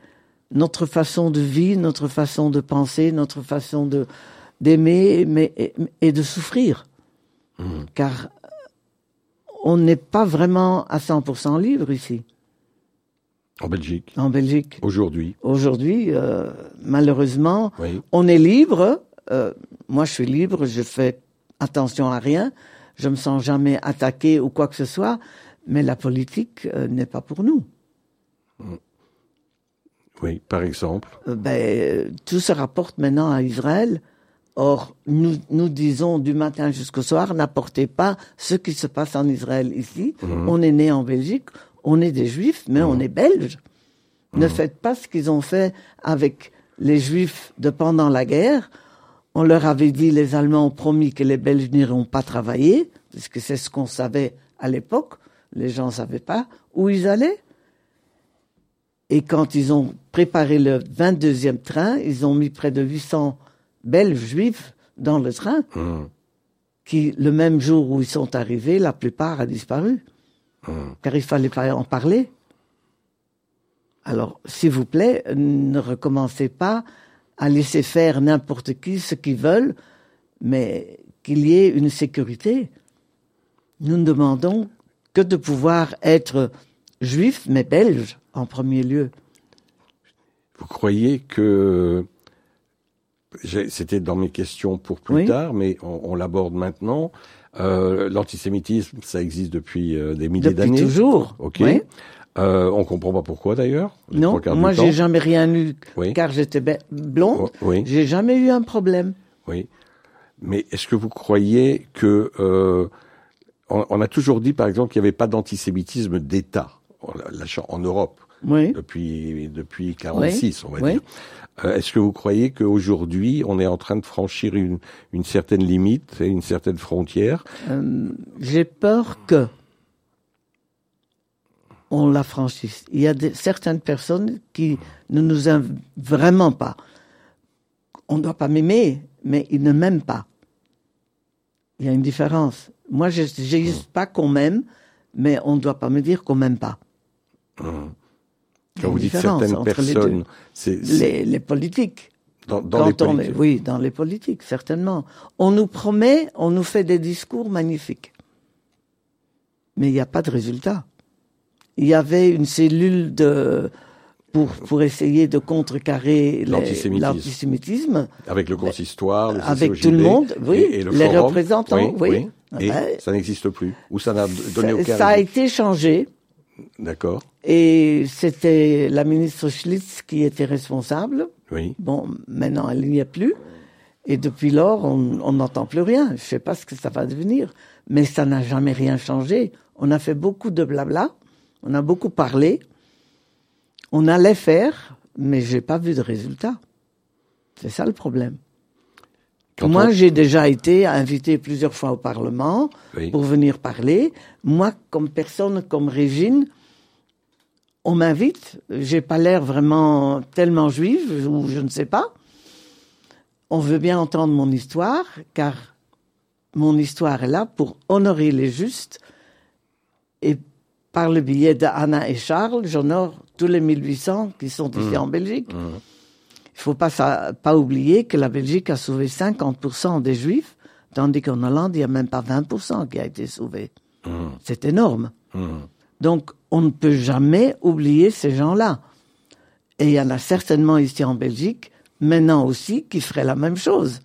[SPEAKER 2] notre façon de vivre, notre façon de penser, notre façon de d'aimer mais, et, de souffrir. Mmh. Car on n'est pas vraiment à 100% libre ici.
[SPEAKER 1] En Belgique.
[SPEAKER 2] En Belgique.
[SPEAKER 1] Aujourd'hui.
[SPEAKER 2] Aujourd'hui, euh, malheureusement, on est libre. Euh, moi, je suis libre, je fais attention à rien. Je me sens jamais attaqué ou quoi que ce soit. Mais la politique euh, n'est pas pour nous. Mmh.
[SPEAKER 1] Oui, par exemple.
[SPEAKER 2] Euh, ben, tout se rapporte maintenant à Israël. Or, nous, nous disons du matin jusqu'au soir, n'apportez pas ce qui se passe en Israël ici. Mhm. On est né en Belgique, on est des juifs, mais on mhm. est belges. Ne mhm. faites pas ce qu'ils ont fait avec les juifs de pendant la guerre. On leur avait dit, les Allemands ont promis que les Belges n'iront pas travailler, puisque c'est ce qu'on savait à l'époque. Les gens ne savaient pas où ils allaient. Et quand ils ont préparé le 22e train, ils ont mis près de 800 Belges juifs dans le train, mmh. qui, le même jour où ils sont arrivés, la plupart a disparu. Mmh. Car il fallait pas en parler. Alors, s'il vous plaît, ne recommencez pas à laisser faire n'importe qui ce qu'ils veulent, mais qu'il y ait une sécurité. Nous ne demandons que de pouvoir être juifs, mais belges en premier lieu.
[SPEAKER 1] Vous croyez que c'était dans mes questions pour plus tard, mais on, l'aborde maintenant. Euh, l'antisémitisme, ça existe depuis euh, des milliers d'années.
[SPEAKER 2] Depuis toujours.
[SPEAKER 1] Ok. Oui. Euh, on comprend pas pourquoi d'ailleurs.
[SPEAKER 2] Non, moi j'ai jamais rien eu car j'étais blonde. Oh, oui. J'ai jamais eu un problème.
[SPEAKER 1] Oui. Mais est-ce que vous croyez que euh, on, a toujours dit par exemple qu'il n'y avait pas d'antisémitisme d'État? En Europe oui. depuis depuis 46, on va dire. Euh, est-ce que vous croyez qu'aujourd'hui, on est en train de franchir une, une certaine limite et une certaine frontière?
[SPEAKER 2] Euh, J'ai peur que on la franchisse. Il y a certaines personnes qui ne nous aiment vraiment pas. On ne doit pas m'aimer, mais ils ne m'aiment pas. Il y a une différence. Moi, je n'ai pas qu'on m'aime, mais on ne doit pas me dire qu'on m'aime pas.
[SPEAKER 1] Quand vous dites certaines personnes,
[SPEAKER 2] c'est les, les, politiques.
[SPEAKER 1] Dans, dans les politiques.
[SPEAKER 2] oui, dans les politiques, certainement. On nous promet, on nous fait des discours magnifiques. Mais il n'y a pas de résultat. Il y avait une cellule de, pour, pour essayer de contrecarrer l'antisémitisme.
[SPEAKER 1] Avec le consistoire, le
[SPEAKER 2] Avec tout le monde, oui. Et, le les représentants, oui.
[SPEAKER 1] Et ça n'existe plus. Ou ça n'a donné aucun.
[SPEAKER 2] Ça a été changé.
[SPEAKER 1] D'accord.
[SPEAKER 2] Et c'était la ministre Schlitz qui était responsable.
[SPEAKER 1] Oui.
[SPEAKER 2] Bon, maintenant elle n'y est plus. Et depuis lors, on n'entend plus rien. Je ne sais pas ce que ça va devenir. Mais ça n'a jamais rien changé. On a fait beaucoup de blabla. On a beaucoup parlé. On allait faire, mais j'ai pas vu de résultat. C'est ça le problème. Moi, j'ai déjà été invité plusieurs fois au Parlement pour venir parler. Moi, comme personne, comme Régine, on m'invite, j'ai pas l'air vraiment tellement juive, ou je ne sais pas. On veut bien entendre mon histoire, car mon histoire est là pour honorer les justes. Et par le biais d'Anna et Charles, j'honore tous les 1800 qui sont ici
[SPEAKER 1] Mmh.
[SPEAKER 2] en Belgique.
[SPEAKER 1] Mmh.
[SPEAKER 2] Il faut pas, ça- pas oublier que la Belgique a sauvé 50% des juifs, tandis qu'en Hollande, il n'y a même pas 20% qui a été sauvé.
[SPEAKER 1] Mmh.
[SPEAKER 2] C'est énorme.
[SPEAKER 1] Mmh.
[SPEAKER 2] Donc, on ne peut jamais oublier ces gens-là. Et il y en a certainement ici en Belgique, maintenant aussi, qui feraient la même chose.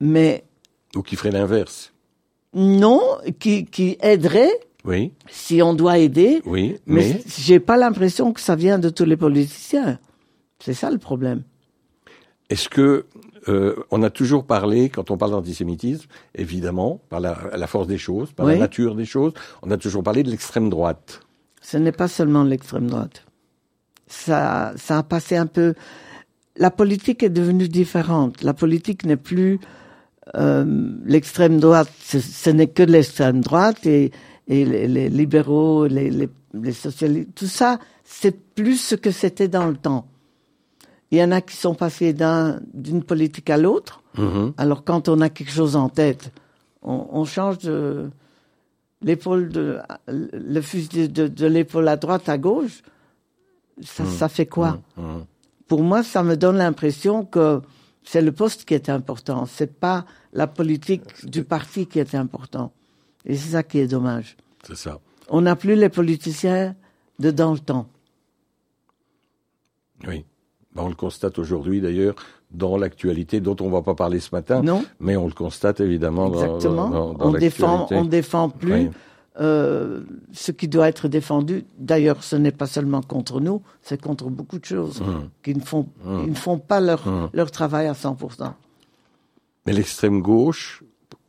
[SPEAKER 2] Mais
[SPEAKER 1] Ou qui ferait l'inverse.
[SPEAKER 2] non, qui, qui aideraient
[SPEAKER 1] Oui,
[SPEAKER 2] si on doit aider.
[SPEAKER 1] oui,
[SPEAKER 2] Mais,
[SPEAKER 1] mais,
[SPEAKER 2] j'ai pas l'impression que ça vient de tous les politiciens. C'est ça le problème.
[SPEAKER 1] est-ce que euh, on a toujours parlé, quand on parle d'antisémitisme, évidemment, par la, la force des choses, par la nature des choses, on a toujours parlé de l'extrême droite.
[SPEAKER 2] Ce n'est pas seulement l'extrême droite. Ça, ça a passé un peu. La politique est devenue différente. La politique n'est plus euh, l'extrême droite. Ce, ce n'est que l'extrême droite et, et les, les libéraux, les, les, les socialistes. Tout ça, c'est plus ce que c'était dans le temps. Il y en a qui sont passés d'un- d'une politique à l'autre.
[SPEAKER 1] Mhm.
[SPEAKER 2] Alors quand on a quelque chose en tête, on, on change de l'épaule de le fusil de, de l'épaule à droite à gauche. Ça, ça fait quoi?
[SPEAKER 1] Mhm.
[SPEAKER 2] Pour moi, ça me donne l'impression que c'est le poste qui est important. C'est pas la politique du parti qui est important. Et c'est ça qui est dommage.
[SPEAKER 1] C'est ça.
[SPEAKER 2] On n'a plus les politiciens de dans le temps.
[SPEAKER 1] Oui. Ben, on le constate aujourd'hui d'ailleurs dans l'actualité dont on va pas parler ce matin,
[SPEAKER 2] Non
[SPEAKER 1] mais on le constate évidemment
[SPEAKER 2] Exactement.
[SPEAKER 1] dans, dans,
[SPEAKER 2] on défend, on défend plus
[SPEAKER 1] Oui.
[SPEAKER 2] euh, ce qui doit être défendu. D'ailleurs, ce n'est pas seulement contre nous, c'est contre beaucoup de choses
[SPEAKER 1] Mhm.
[SPEAKER 2] qui ne font, ils ne font pas leur,
[SPEAKER 1] Mhm.
[SPEAKER 2] leur travail à 100%.
[SPEAKER 1] Mais l'extrême gauche,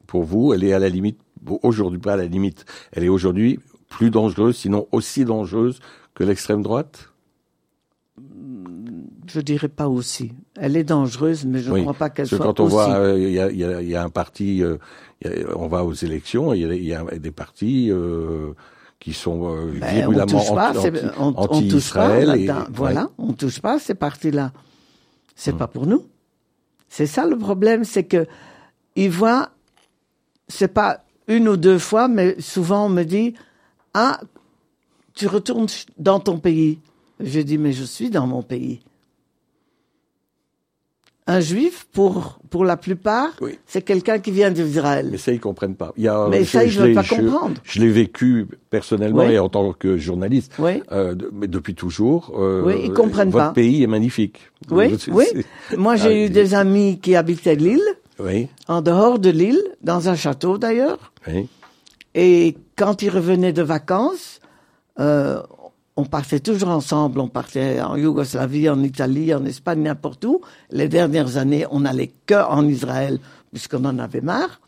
[SPEAKER 1] pour vous, elle est à la limite, aujourd'hui pas à la limite, elle est aujourd'hui plus dangereuse, sinon aussi dangereuse que l'extrême droite?
[SPEAKER 2] Je dirais pas aussi. Elle est dangereuse, mais je ne
[SPEAKER 1] Oui,
[SPEAKER 2] crois pas qu'elle soit
[SPEAKER 1] quand on
[SPEAKER 2] aussi.
[SPEAKER 1] voit, euh, il y, a, y, y un parti, euh, a- on va aux élections, il y a, il y a des partis euh, qui sont
[SPEAKER 2] Ben,
[SPEAKER 1] anti-
[SPEAKER 2] pas
[SPEAKER 1] anti-Israël.
[SPEAKER 2] là-dedans. Voilà,
[SPEAKER 1] ouais.
[SPEAKER 2] on touche pas ces partis-là. C'est
[SPEAKER 1] Mm.
[SPEAKER 2] pas pour nous. C'est ça le problème, c'est que ils voient, c'est pas une ou deux fois, mais souvent on me dit, ah, tu retournes dans ton pays. Je dis, mais je suis dans mon pays. Un juif, pour, pour la plupart,
[SPEAKER 1] Oui.
[SPEAKER 2] c'est quelqu'un qui vient d'Israël.
[SPEAKER 1] Mais ça, ils comprennent pas. Il y a,
[SPEAKER 2] Mais
[SPEAKER 1] je-
[SPEAKER 2] ça, ils
[SPEAKER 1] je
[SPEAKER 2] veulent pas
[SPEAKER 1] je-
[SPEAKER 2] comprendre.
[SPEAKER 1] Je l'ai vécu personnellement
[SPEAKER 2] Oui.
[SPEAKER 1] et en tant que journaliste,
[SPEAKER 2] Oui.
[SPEAKER 1] euh, de- mais depuis toujours. euh,
[SPEAKER 2] Oui, ils comprennent
[SPEAKER 1] votre
[SPEAKER 2] pas.
[SPEAKER 1] pays est magnifique.
[SPEAKER 2] Oui, oui. Moi, j'ai
[SPEAKER 1] Ah,
[SPEAKER 2] eu des amis qui habitaient l'île,
[SPEAKER 1] Oui,
[SPEAKER 2] en dehors de l'île, dans un château d'ailleurs.
[SPEAKER 1] oui.
[SPEAKER 2] Et quand ils revenaient de vacances, euh, on partait toujours ensemble. On partait en Yougoslavie, en Italie, en Espagne, n'importe où. Les dernières années, on n'allait que en Israël, puisqu'on en avait marre.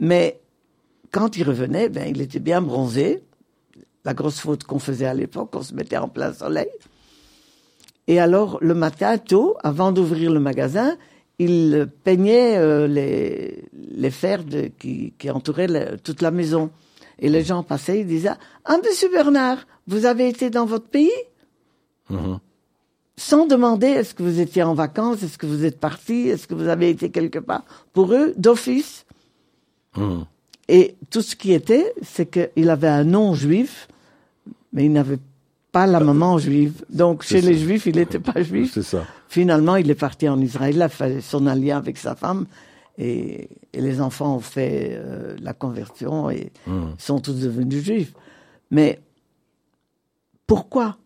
[SPEAKER 2] Mais quand ils revenaient, ben, il était bien bronzé. La grosse faute qu'on faisait à l'époque, on se mettait en plein soleil. Et alors, le matin, tôt, avant d'ouvrir le magasin, il peignait euh, les, les fers qui, entouraient toute la maison. Et les gens passaient, ils disaient Ah, monsieur Bernard, vous avez été dans votre pays?
[SPEAKER 1] Mhm.
[SPEAKER 2] Sans demander est-ce que vous étiez en vacances, est-ce que vous êtes parti, est-ce que vous avez été quelque part? Pour eux, d'office.
[SPEAKER 1] Mhm.
[SPEAKER 2] Et tout ce qui était, c'est qu'il avait un nom juif, mais il n'avait pas la maman juive. Donc, chez les juifs, il n'était pas juif.
[SPEAKER 1] C'est ça.
[SPEAKER 2] Finalement, il est parti en Israël, il a fait son alliance avec sa femme, et, et les enfants ont fait euh, la conversion et
[SPEAKER 1] Mhm.
[SPEAKER 2] sont tous devenus juifs. Mais pourquoi?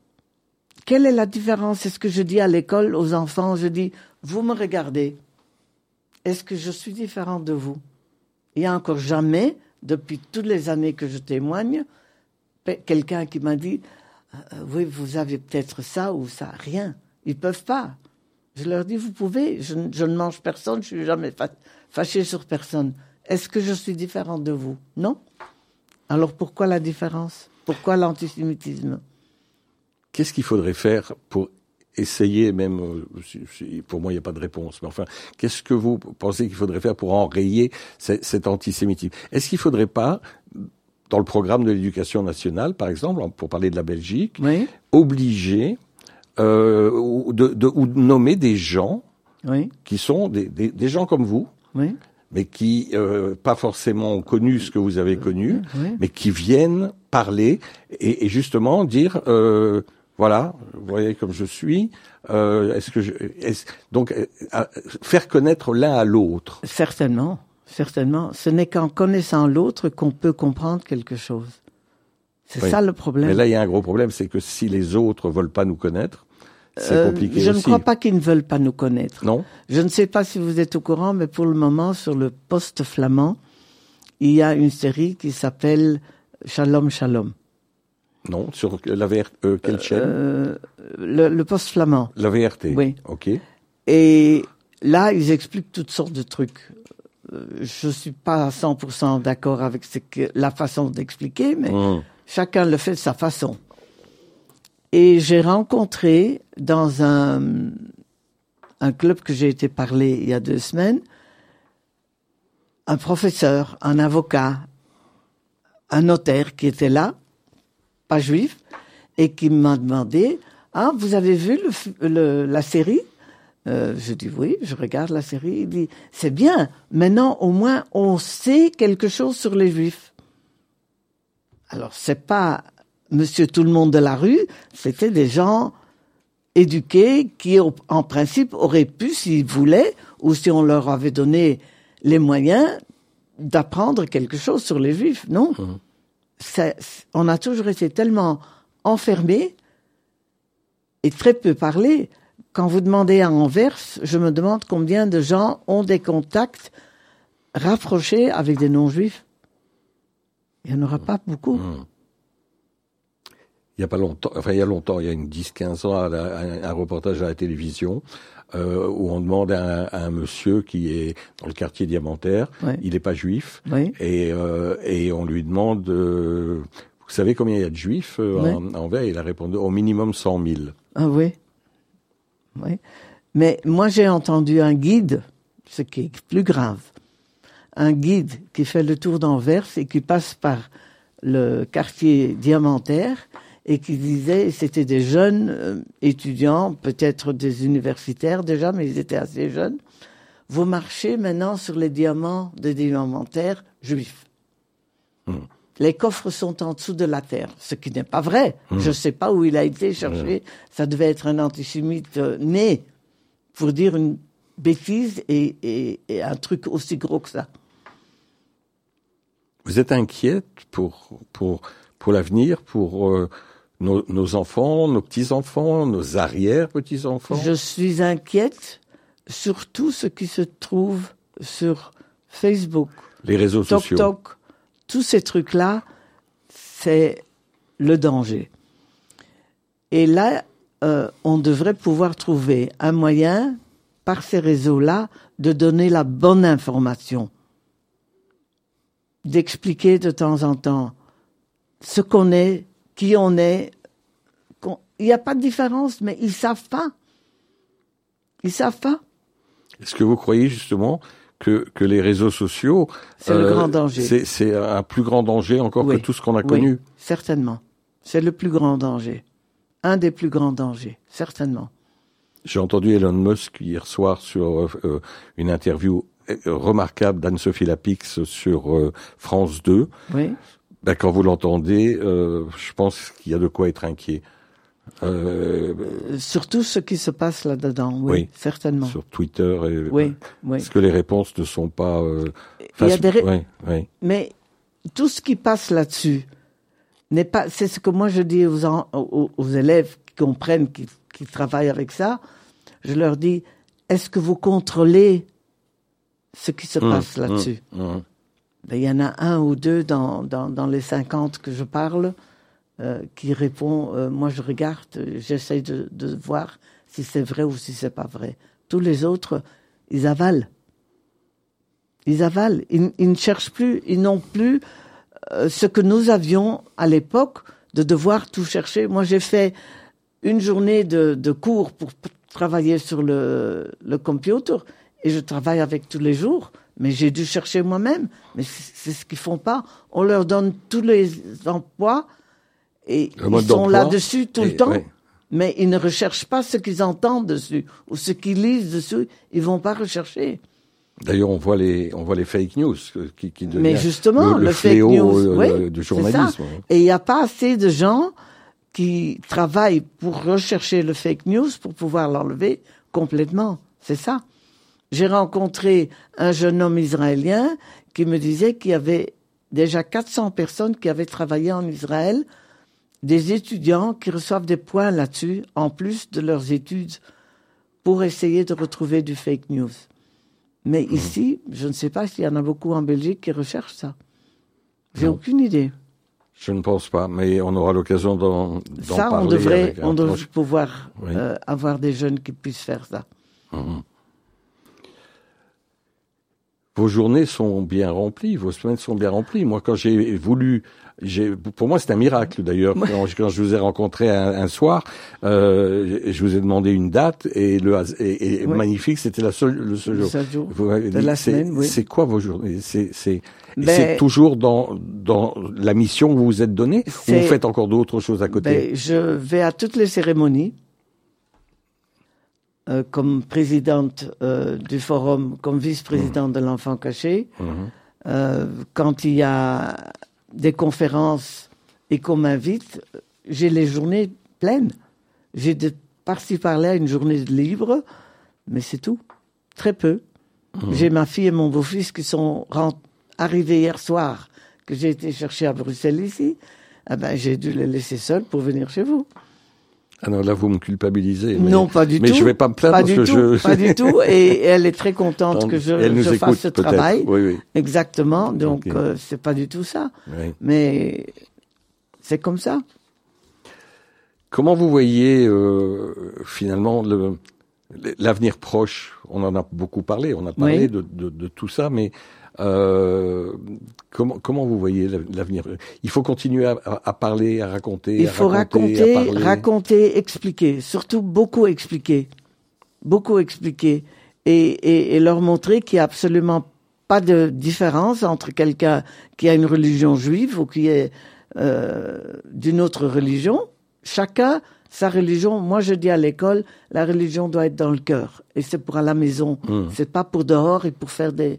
[SPEAKER 2] Quelle est la différence? C'est ce que je dis à l'école aux enfants. Je dis, vous me regardez. Est-ce que je suis différente de vous? Il y a encore jamais, depuis toutes les années que je témoigne, quelqu'un qui m'a dit, euh, oui, vous avez peut-être ça ou ça. Rien. Ils peuvent pas. Je leur dis, vous pouvez. Je, ne- je ne mange personne. Je suis jamais fa- fâché sur personne. Est-ce que je suis différente de vous? Non. Alors pourquoi la différence? Pourquoi l'antisémitisme
[SPEAKER 1] Qu'est-ce qu'il faudrait faire pour essayer, même, euh, pour moi, il n'y a pas de réponse, mais enfin, qu'est-ce que vous pensez qu'il faudrait faire pour enrayer ce- cet antisémitisme? Est-ce qu'il ne faudrait pas dans le programme de l'éducation nationale, par exemple, pour parler de la Belgique,
[SPEAKER 2] Oui,
[SPEAKER 1] obliger euh, ou de, de, ou nommer des gens
[SPEAKER 2] oui,
[SPEAKER 1] qui sont des, des, des gens comme vous,
[SPEAKER 2] oui,
[SPEAKER 1] mais qui euh, pas forcément ont connu ce que vous avez connu,
[SPEAKER 2] oui.
[SPEAKER 1] mais qui viennent parler et, et justement dire euh, voilà, vous voyez comme je suis. Euh, est-ce que je, donc faire connaître l'un à l'autre.
[SPEAKER 2] Certainement, certainement. Ce n'est qu'en connaissant l'autre qu'on peut comprendre quelque chose. C'est
[SPEAKER 1] Oui.
[SPEAKER 2] ça le problème.
[SPEAKER 1] Mais là, il y a un gros problème, c'est que si les autres veulent pas nous connaître, c'est
[SPEAKER 2] Euh,
[SPEAKER 1] compliqué
[SPEAKER 2] je
[SPEAKER 1] aussi.
[SPEAKER 2] ne crois pas qu'ils ne veulent pas nous connaître.
[SPEAKER 1] Non.
[SPEAKER 2] Je ne sais pas si vous êtes au courant, mais pour le moment, sur le poste flamand, il y a une série qui s'appelle Shalom Shalom.
[SPEAKER 1] Non, sur la VRT, euh, quelle chaîne?
[SPEAKER 2] Euh, le, le poste flamand.
[SPEAKER 1] La VRT.
[SPEAKER 2] oui.
[SPEAKER 1] Ok.
[SPEAKER 2] Et là, ils expliquent toutes sortes de trucs. Euh, Je suis pas à 100% d'accord avec ce que, la façon d'expliquer, mais
[SPEAKER 1] Hum.
[SPEAKER 2] chacun le fait de sa façon. Et j'ai rencontré dans un, un club que j'ai été parler il y a deux semaines, un professeur, un avocat, un notaire qui était là, pas juif, et qui m'a demandé, ah, vous avez vu le, la série? Euh, Je dis oui, je regarde la série. Il dit, c'est bien, maintenant au moins on sait quelque chose sur les juifs. Alors, c'est pas monsieur tout le monde de la rue, c'était des gens éduqués qui, en principe, auraient pu, s'ils voulaient, ou si on leur avait donné les moyens, d'apprendre quelque chose sur les juifs, non? Ça- On a toujours été tellement enfermés et très peu parlé. Quand vous demandez à Anvers, je me demande combien de gens ont des contacts rapprochés avec des non-juifs. Il n'y en aura pas beaucoup.
[SPEAKER 1] Il y a pas longtemps, enfin il y a longtemps, il y a une 10-15 ans, à la- un, un reportage à la télévision euh, où on demande à un, à un monsieur qui est dans le quartier diamantaire,
[SPEAKER 2] Ouais.
[SPEAKER 1] il n'est pas juif, et, euh, et on lui demande, euh, vous savez combien il y a de juifs
[SPEAKER 2] Ouais.
[SPEAKER 1] en, Il a répondu au minimum 100 000.
[SPEAKER 2] Ah oui. Oui. Mais moi, j'ai entendu un guide, ce qui est plus grave, un guide qui fait le tour d'Anvers et qui passe par le quartier diamantaire et qui disait, c'était des jeunes euh, étudiants, peut-être des universitaires déjà, mais ils étaient assez jeunes. Vous marchez maintenant sur les diamants des diamantaires juifs. Les coffres sont en dessous de la terre, ce qui n'est pas vrai. Je ne sais pas où il a été cherché. Ça devait être un antisémite euh, né pour dire une bêtise et, et- et un truc aussi gros que ça.
[SPEAKER 1] Vous êtes inquiète pour pour pour l'avenir, pour euh, nos, nos enfants, nos petits enfants, nos arrière petits enfants.
[SPEAKER 2] Je suis inquiète sur tout ce qui se trouve sur Facebook,
[SPEAKER 1] Les réseaux sociaux.
[SPEAKER 2] Tok, tous ces trucs-là, c'est le danger. Et là, euh, on devrait pouvoir trouver un moyen, par ces réseaux-là, de donner la bonne information, d'expliquer de temps en temps ce qu'on est, qui on est. Il n'y a pas de différence, mais ils savent pas. Ils savent pas.
[SPEAKER 1] Est-ce que vous croyez justement que, que les réseaux sociaux,
[SPEAKER 2] C'est le grand danger.
[SPEAKER 1] c'est- un plus grand danger encore
[SPEAKER 2] Oui.
[SPEAKER 1] que tout ce qu'on a
[SPEAKER 2] Oui,
[SPEAKER 1] connu.
[SPEAKER 2] certainement. C'est le plus grand danger. Un des plus grands dangers, certainement.
[SPEAKER 1] J'ai entendu Elon Musk hier soir sur euh, euh, une interview euh, remarquable d'Anne-Sophie Lapix sur euh, France 2.
[SPEAKER 2] Oui.
[SPEAKER 1] Ben, quand vous l'entendez, euh, je pense qu'il y a de quoi être inquiet. Euh,
[SPEAKER 2] Euh, Surtout ce qui se passe là-dedans, oui,
[SPEAKER 1] Oui.
[SPEAKER 2] certainement.
[SPEAKER 1] sur Twitter. Et,
[SPEAKER 2] Oui, oui.
[SPEAKER 1] Parce que les réponses ne sont pas... Euh,
[SPEAKER 2] Il y a des ré-. Mais tout ce qui passe là-dessus n'est pas. C'est ce que moi je dis aux, en- aux, aux élèves qui comprennent, qui, qui travaillent avec ça. Je leur dis est-ce que vous contrôlez ce qui se
[SPEAKER 1] Hum,
[SPEAKER 2] passe là-dessus?
[SPEAKER 1] hum, hum.
[SPEAKER 2] Ben, il y en a un ou deux dans, dans, dans les 50 que je parle euh, qui répond euh, Moi, je regarde, j'essaye de, de voir si c'est vrai ou si c'est pas vrai. Tous les autres, ils avalent. Ils avalent. Ils, ils ne cherchent plus, ils n'ont plus euh, ce que nous avions à l'époque de devoir tout chercher. Moi, j'ai fait une journée de, de cours pour travailler sur le, le computer et je travaille avec tous les jours. Mais j'ai dû chercher moi-même. Mais c'est ce qu'ils font pas. On leur donne tous les emplois et
[SPEAKER 1] Le
[SPEAKER 2] ils sont là-dessus tout
[SPEAKER 1] Et-
[SPEAKER 2] le temps.
[SPEAKER 1] ouais.
[SPEAKER 2] Mais ils ne recherchent pas ce qu'ils entendent dessus ou ce qu'ils lisent dessus. Ils vont pas rechercher.
[SPEAKER 1] D'ailleurs, on voit les, on voit les fake news qui, qui
[SPEAKER 2] Mais
[SPEAKER 1] devient
[SPEAKER 2] justement,
[SPEAKER 1] le, le
[SPEAKER 2] le
[SPEAKER 1] fléau
[SPEAKER 2] fake news,
[SPEAKER 1] euh,
[SPEAKER 2] oui,
[SPEAKER 1] du journalisme. hein.
[SPEAKER 2] Et il n'y a pas assez de gens qui travaillent pour rechercher le fake news pour pouvoir l'enlever complètement. C'est ça. J'ai rencontré un jeune homme israélien qui me disait qu'il y avait déjà 400 personnes qui avaient travaillé en Israël, des étudiants qui reçoivent des points là-dessus, en plus de leurs études, pour essayer de retrouver du fake news. Mais
[SPEAKER 1] Mmh.
[SPEAKER 2] ici, je ne sais pas s'il y en a beaucoup en Belgique qui recherchent ça. J'ai aucune idée.
[SPEAKER 1] Je ne pense pas, mais on aura l'occasion d'en d'en
[SPEAKER 2] Ça, on
[SPEAKER 1] parler
[SPEAKER 2] devrait,
[SPEAKER 1] avec un
[SPEAKER 2] on devrait
[SPEAKER 1] proche.
[SPEAKER 2] pouvoir
[SPEAKER 1] Oui.
[SPEAKER 2] euh, avoir des jeunes qui puissent faire ça.
[SPEAKER 1] Vos journées sont bien remplies, vos semaines sont bien remplies. Moi, quand j'ai voulu, pour moi, c'est un miracle d'ailleurs. Quand, quand je vous ai rencontré un, un soir, euh, je vous ai demandé une date et le et, et magnifique, c'était la seule, le seul jour.
[SPEAKER 2] jour
[SPEAKER 1] Vous
[SPEAKER 2] de la
[SPEAKER 1] c'est-
[SPEAKER 2] semaine, oui.
[SPEAKER 1] C'est quoi vos journées? C'est c'est
[SPEAKER 2] Ben-
[SPEAKER 1] c'est toujours dans dans la mission que vous vous êtes donnée ou vous faites encore d'autres choses à côté?
[SPEAKER 2] Ben, je vais à toutes les cérémonies. Euh, comme présidente euh, du forum, comme vice-présidente de l'enfant caché.
[SPEAKER 1] Mhm.
[SPEAKER 2] Euh, quand il y a des conférences et qu'on m'invite, j'ai les journées pleines. J'ai de par-ci par-là une journée de libre, mais c'est tout. Très peu. J'ai ma fille et mon beau-fils qui sont arrivés hier soir, que j'ai été chercher à Bruxelles ici. Ah ben, j'ai dû les laisser seuls pour venir chez vous.
[SPEAKER 1] Non, là vous me culpabilisez. mais-
[SPEAKER 2] non, pas du
[SPEAKER 1] mais
[SPEAKER 2] tout.
[SPEAKER 1] je vais pas me plaindre
[SPEAKER 2] pas
[SPEAKER 1] parce
[SPEAKER 2] du
[SPEAKER 1] que
[SPEAKER 2] tout,
[SPEAKER 1] je
[SPEAKER 2] pas du tout. Et elle est très contente que je,
[SPEAKER 1] Elle nous
[SPEAKER 2] je
[SPEAKER 1] écoute
[SPEAKER 2] fasse ce travail.
[SPEAKER 1] Oui, oui.
[SPEAKER 2] Exactement. Donc,
[SPEAKER 1] Ok.
[SPEAKER 2] euh, c'est pas du tout ça.
[SPEAKER 1] oui.
[SPEAKER 2] Mais c'est comme ça.
[SPEAKER 1] Comment vous voyez euh, finalement le l'avenir proche? On en a beaucoup parlé, on a parlé de, de, de tout ça, mais euh, comment comment vous voyez l'avenir? Il faut continuer à, parler, à raconter.
[SPEAKER 2] Il
[SPEAKER 1] à
[SPEAKER 2] faut
[SPEAKER 1] raconter,
[SPEAKER 2] raconter, expliquer. Surtout beaucoup expliquer. Beaucoup expliquer. Et, et, et leur montrer qu'il n'y a absolument pas de différence entre quelqu'un qui a une religion juive ou qui est euh, d'une autre religion. Chacun sa religion. Moi, je dis à l'école, la religion doit être dans le cœur. Et c'est pour à la maison.
[SPEAKER 1] Hum.
[SPEAKER 2] C'est pas pour dehors et pour faire des,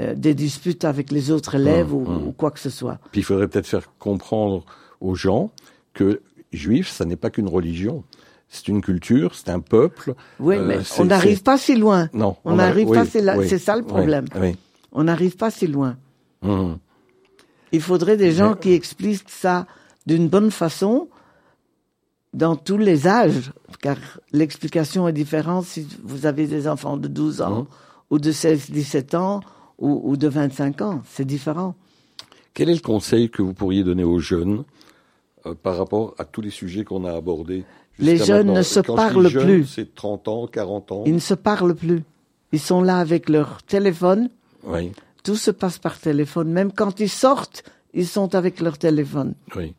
[SPEAKER 2] euh, des disputes avec les autres élèves
[SPEAKER 1] Hum,
[SPEAKER 2] ou,
[SPEAKER 1] hum.
[SPEAKER 2] ou quoi que ce soit.
[SPEAKER 1] Puis il faudrait peut-être faire comprendre aux gens que juif, ça n'est pas qu'une religion. C'est une culture, c'est un peuple.
[SPEAKER 2] Oui,
[SPEAKER 1] Euh,
[SPEAKER 2] mais on n'arrive pas si loin.
[SPEAKER 1] Non,
[SPEAKER 2] On n'arrive
[SPEAKER 1] oui,
[SPEAKER 2] pas, c'est la-
[SPEAKER 1] oui,
[SPEAKER 2] c'est ça le problème.
[SPEAKER 1] Oui.
[SPEAKER 2] On n'arrive pas si loin.
[SPEAKER 1] Hum.
[SPEAKER 2] Il faudrait des gens qui expliquent ça d'une bonne façon dans tous les âges, car l'explication est différente si vous avez des enfants de 12 ans
[SPEAKER 1] Mhm.
[SPEAKER 2] ou de 16, 17 ans ou, ou de 25 ans. C'est différent.
[SPEAKER 1] Quel est le conseil que vous pourriez donner aux jeunes euh, par rapport à tous les sujets qu'on a abordés
[SPEAKER 2] Les jeunes
[SPEAKER 1] maintenant?
[SPEAKER 2] ne se
[SPEAKER 1] Quand je dis
[SPEAKER 2] parlent plus.
[SPEAKER 1] C'est 30 ans, 40 ans?
[SPEAKER 2] Ils ne se parlent plus. Ils sont là avec leur téléphone.
[SPEAKER 1] Oui,
[SPEAKER 2] Tout se passe par téléphone. Même quand ils sortent, ils sont avec leur téléphone.
[SPEAKER 1] oui.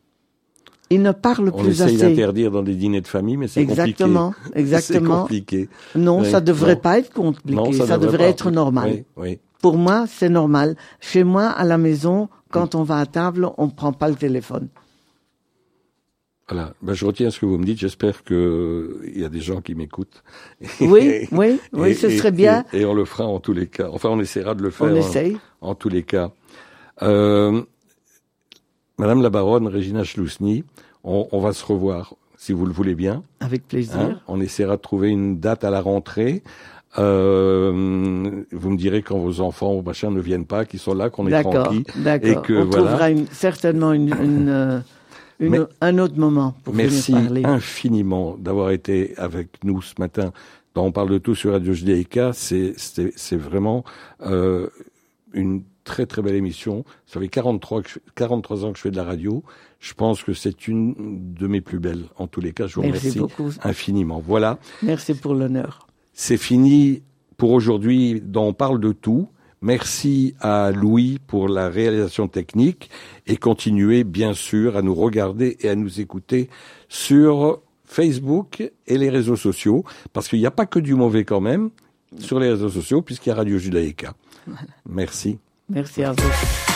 [SPEAKER 2] Ils ne parlent
[SPEAKER 1] On
[SPEAKER 2] plus
[SPEAKER 1] essaye
[SPEAKER 2] assez.
[SPEAKER 1] d'interdire dans des dîners de famille, mais c'est compliqué.
[SPEAKER 2] Exactement,
[SPEAKER 1] C'est compliqué.
[SPEAKER 2] Non,
[SPEAKER 1] Oui,
[SPEAKER 2] ça devrait
[SPEAKER 1] non.
[SPEAKER 2] pas être compliqué.
[SPEAKER 1] Non,
[SPEAKER 2] ça, devrait,
[SPEAKER 1] pas.
[SPEAKER 2] être normal.
[SPEAKER 1] Oui, oui.
[SPEAKER 2] Pour moi, c'est normal. Chez moi, à la maison, quand on va à table, on ne prend pas le téléphone.
[SPEAKER 1] Voilà. Ben, je retiens ce que vous me dites. J'espère que il y a des gens qui m'écoutent.
[SPEAKER 2] Oui, oui, oui,
[SPEAKER 1] Et-
[SPEAKER 2] ce serait bien.
[SPEAKER 1] Et, et on le fera en tous les cas. Enfin, on essaiera de le faire.
[SPEAKER 2] On
[SPEAKER 1] en-
[SPEAKER 2] essaye.
[SPEAKER 1] en tous les cas. Euh, Madame la baronne Régina Schlousny, on, on va se revoir, si vous le voulez bien.
[SPEAKER 2] Avec plaisir.
[SPEAKER 1] hein. on essaiera de trouver une date à la rentrée. Euh, vous me direz quand vos enfants ou machin ne viennent pas, qu'ils sont là, qu'on est tranquille.
[SPEAKER 2] d'accord.
[SPEAKER 1] et que
[SPEAKER 2] on
[SPEAKER 1] voilà.
[SPEAKER 2] trouvera une- certainement une, une, euh, une- un autre moment pour
[SPEAKER 1] Merci
[SPEAKER 2] parler.
[SPEAKER 1] infiniment d'avoir été avec nous ce matin. Dans on parle de tout sur Radio Judaïka. C'est c'est c'est vraiment euh, une très très belle émission. Ça fait 43 que je- 43 ans que je fais de la radio. Je pense que c'est une de mes plus belles. En tous les cas, je vous
[SPEAKER 2] Merci
[SPEAKER 1] remercie
[SPEAKER 2] beaucoup.
[SPEAKER 1] infiniment. Voilà.
[SPEAKER 2] Merci pour l'honneur.
[SPEAKER 1] C'est fini pour aujourd'hui dans On parle de tout. Merci à Louis pour la réalisation technique et continuez bien sûr à nous regarder et à nous écouter sur Facebook et les réseaux sociaux parce qu'il n'y a pas que du mauvais quand même sur les réseaux sociaux puisqu'il y a Radio Judaïka. Merci.
[SPEAKER 2] Merci à vous.